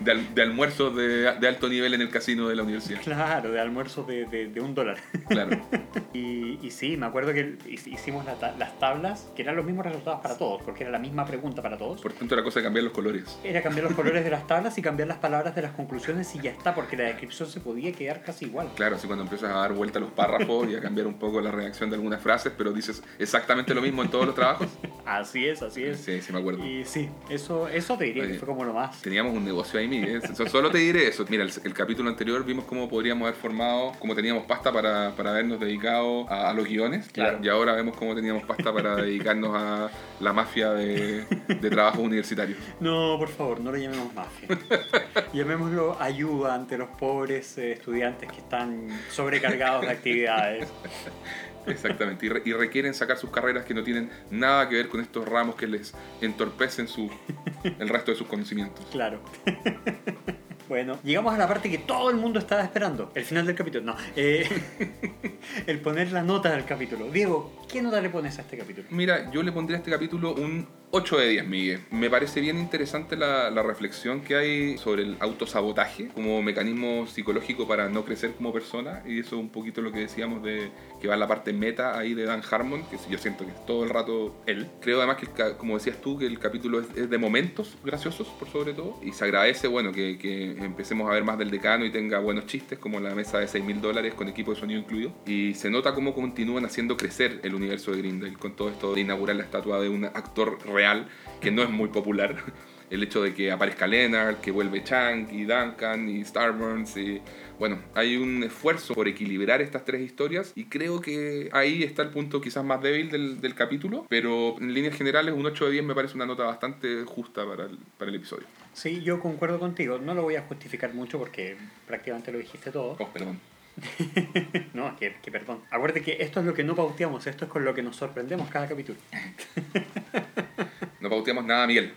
De, al- de almuerzos de, de alto nivel en el casino de la universidad. claro, de almuerzo de, de- un dólar. Claro. [LAUGHS] Y, y sí, me acuerdo que hic- hicimos la las tablas, que eran los mismos resultados para todos, porque era la misma pregunta para todos. Por tanto, la cosa de cambiar los colores. Era cambiar los colores de las tablas y cambiar las palabras de las conclusiones y ya está, porque la descripción se podía quedar casi igual. Claro, así cuando empiezas a dar vuelta a los párrafos y a cambiar un poco la redacción de algunas frases, pero dices exactamente lo mismo en todos los trabajos. Así es, así es. Sí, sí, me acuerdo. Y sí, eso, eso te diría Oye, que fue como lo más. Teníamos un negocio ahí. So- Solo te diré eso. Mira, el, el capítulo anterior vimos cómo podríamos haber formado, cómo teníamos pasta para, para habernos dedicado a, a los guiones. Claro. Y ahora vemos cómo teníamos pasta para dedicarnos a la mafia de, de trabajos universitarios. No, por favor, no lo llamemos mafia. [LAUGHS] Llamémoslo ayuda ante los pobres eh, estudiantes que están sobrecargados de [LAUGHS] actividades. Exactamente. Y, re- y requieren sacar sus carreras que no tienen nada que ver con estos ramos que les entorpecen su, el resto de sus conocimientos. Claro. Bueno, llegamos a la parte que todo el mundo estaba esperando. El final del capítulo. No. eh, [LAUGHS] el poner la nota del capítulo. Diego, ¿qué nota le pones a este capítulo? Mira, yo le pondría a este capítulo un 8 de 10, Miguel. Me parece bien interesante la, la reflexión que hay sobre el autosabotaje como mecanismo psicológico para no crecer como persona. Y eso es un poquito lo que decíamos de que va en la parte meta ahí de Dan Harmon, que yo siento que es todo el rato él. Creo además que, el como decías tú, que el capítulo es, es de momentos graciosos, por sobre todo. Y se agradece, bueno, que, que empecemos a ver más del decano y tenga buenos chistes, como la mesa de 6 mil dólares con equipo de sonido incluido. Y se nota cómo continúan haciendo crecer el universo de Grindel con todo esto de inaugurar la estatua de un actor real que no es muy popular. [LAUGHS] El hecho de que aparezca Leonard, que vuelve Chang y Duncan y Starburns y bueno, hay un esfuerzo por equilibrar estas tres historias y creo que ahí está el punto quizás más débil del, del capítulo, pero en líneas generales un 8 de 10 me parece una nota bastante justa para el, para el episodio. Sí, yo concuerdo contigo. No lo voy a justificar mucho porque prácticamente lo dijiste todo. Oh, perdón. [LAUGHS] No, que, que perdón. Acuérdate que esto es lo que no pauteamos, esto es con lo que nos sorprendemos cada capítulo. [LAUGHS] No pauteamos nada, Miguel.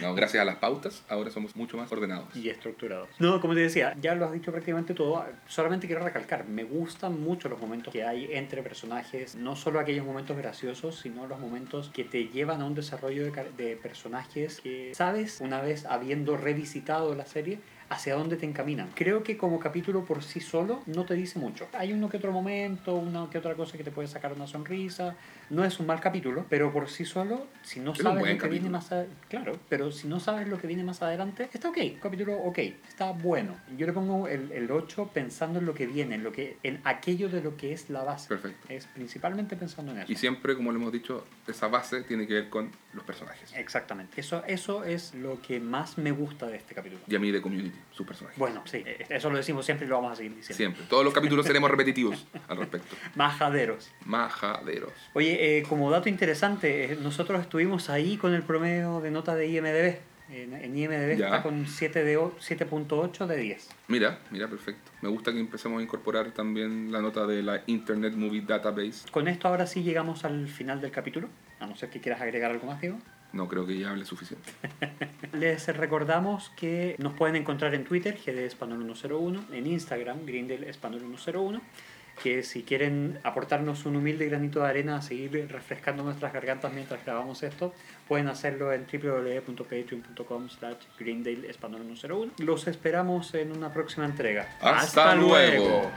No, gracias a las pautas, ahora somos mucho más ordenados. y estructurados. No, como te decía, ya lo has dicho prácticamente todo. Solamente quiero recalcar, me gustan mucho los momentos que hay entre personajes, no solo aquellos momentos graciosos, sino los momentos que te llevan a un desarrollo de, de personajes que sabes, una vez habiendo revisitado la serie, hacia dónde te encaminan. Creo que como capítulo por sí solo no te dice mucho. Hay uno que otro momento, una que otra cosa que te puede sacar una sonrisa. No es un mal capítulo, pero por sí solo, si no sabes lo que viene más a- claro, pero si no sabes lo que viene más adelante, está ok, capítulo ok, está bueno. Yo le pongo el, el 8 pensando en lo que viene, en lo que en aquello de lo que es la base. Perfecto. Es principalmente pensando en eso. Y siempre, como lo hemos dicho, esa base tiene que ver con los personajes. Exactamente. Eso eso es lo que más me gusta de este capítulo. Y a mí de Community, sus personajes. Bueno, sí, eh, eso lo decimos siempre y lo vamos a seguir diciendo. Siempre. Todos los capítulos seremos repetitivos al respecto. [LAUGHS] Majaderos. Majaderos. Oye, eh, como dato interesante, eh, nosotros estuvimos ahí con el promedio de nota de IMDB. En, en IMDB Ya. está con 7 de 7.8 de 10. Mira, mira, perfecto. Me gusta que empecemos a incorporar también la nota de la Internet Movie Database. Con esto ahora sí llegamos al final del capítulo. A no ser que quieras agregar algo más, Diego. No creo que ya hable suficiente. [LAUGHS] Les recordamos que nos pueden encontrar en Twitter, GD Español 101, en Instagram, Grindel Español 101, que si quieren aportarnos un humilde granito de arena a seguir refrescando nuestras gargantas mientras grabamos esto, pueden hacerlo en www.patreon.com slash Greendale Español 101. Los esperamos en una próxima entrega. ¡Hasta luego!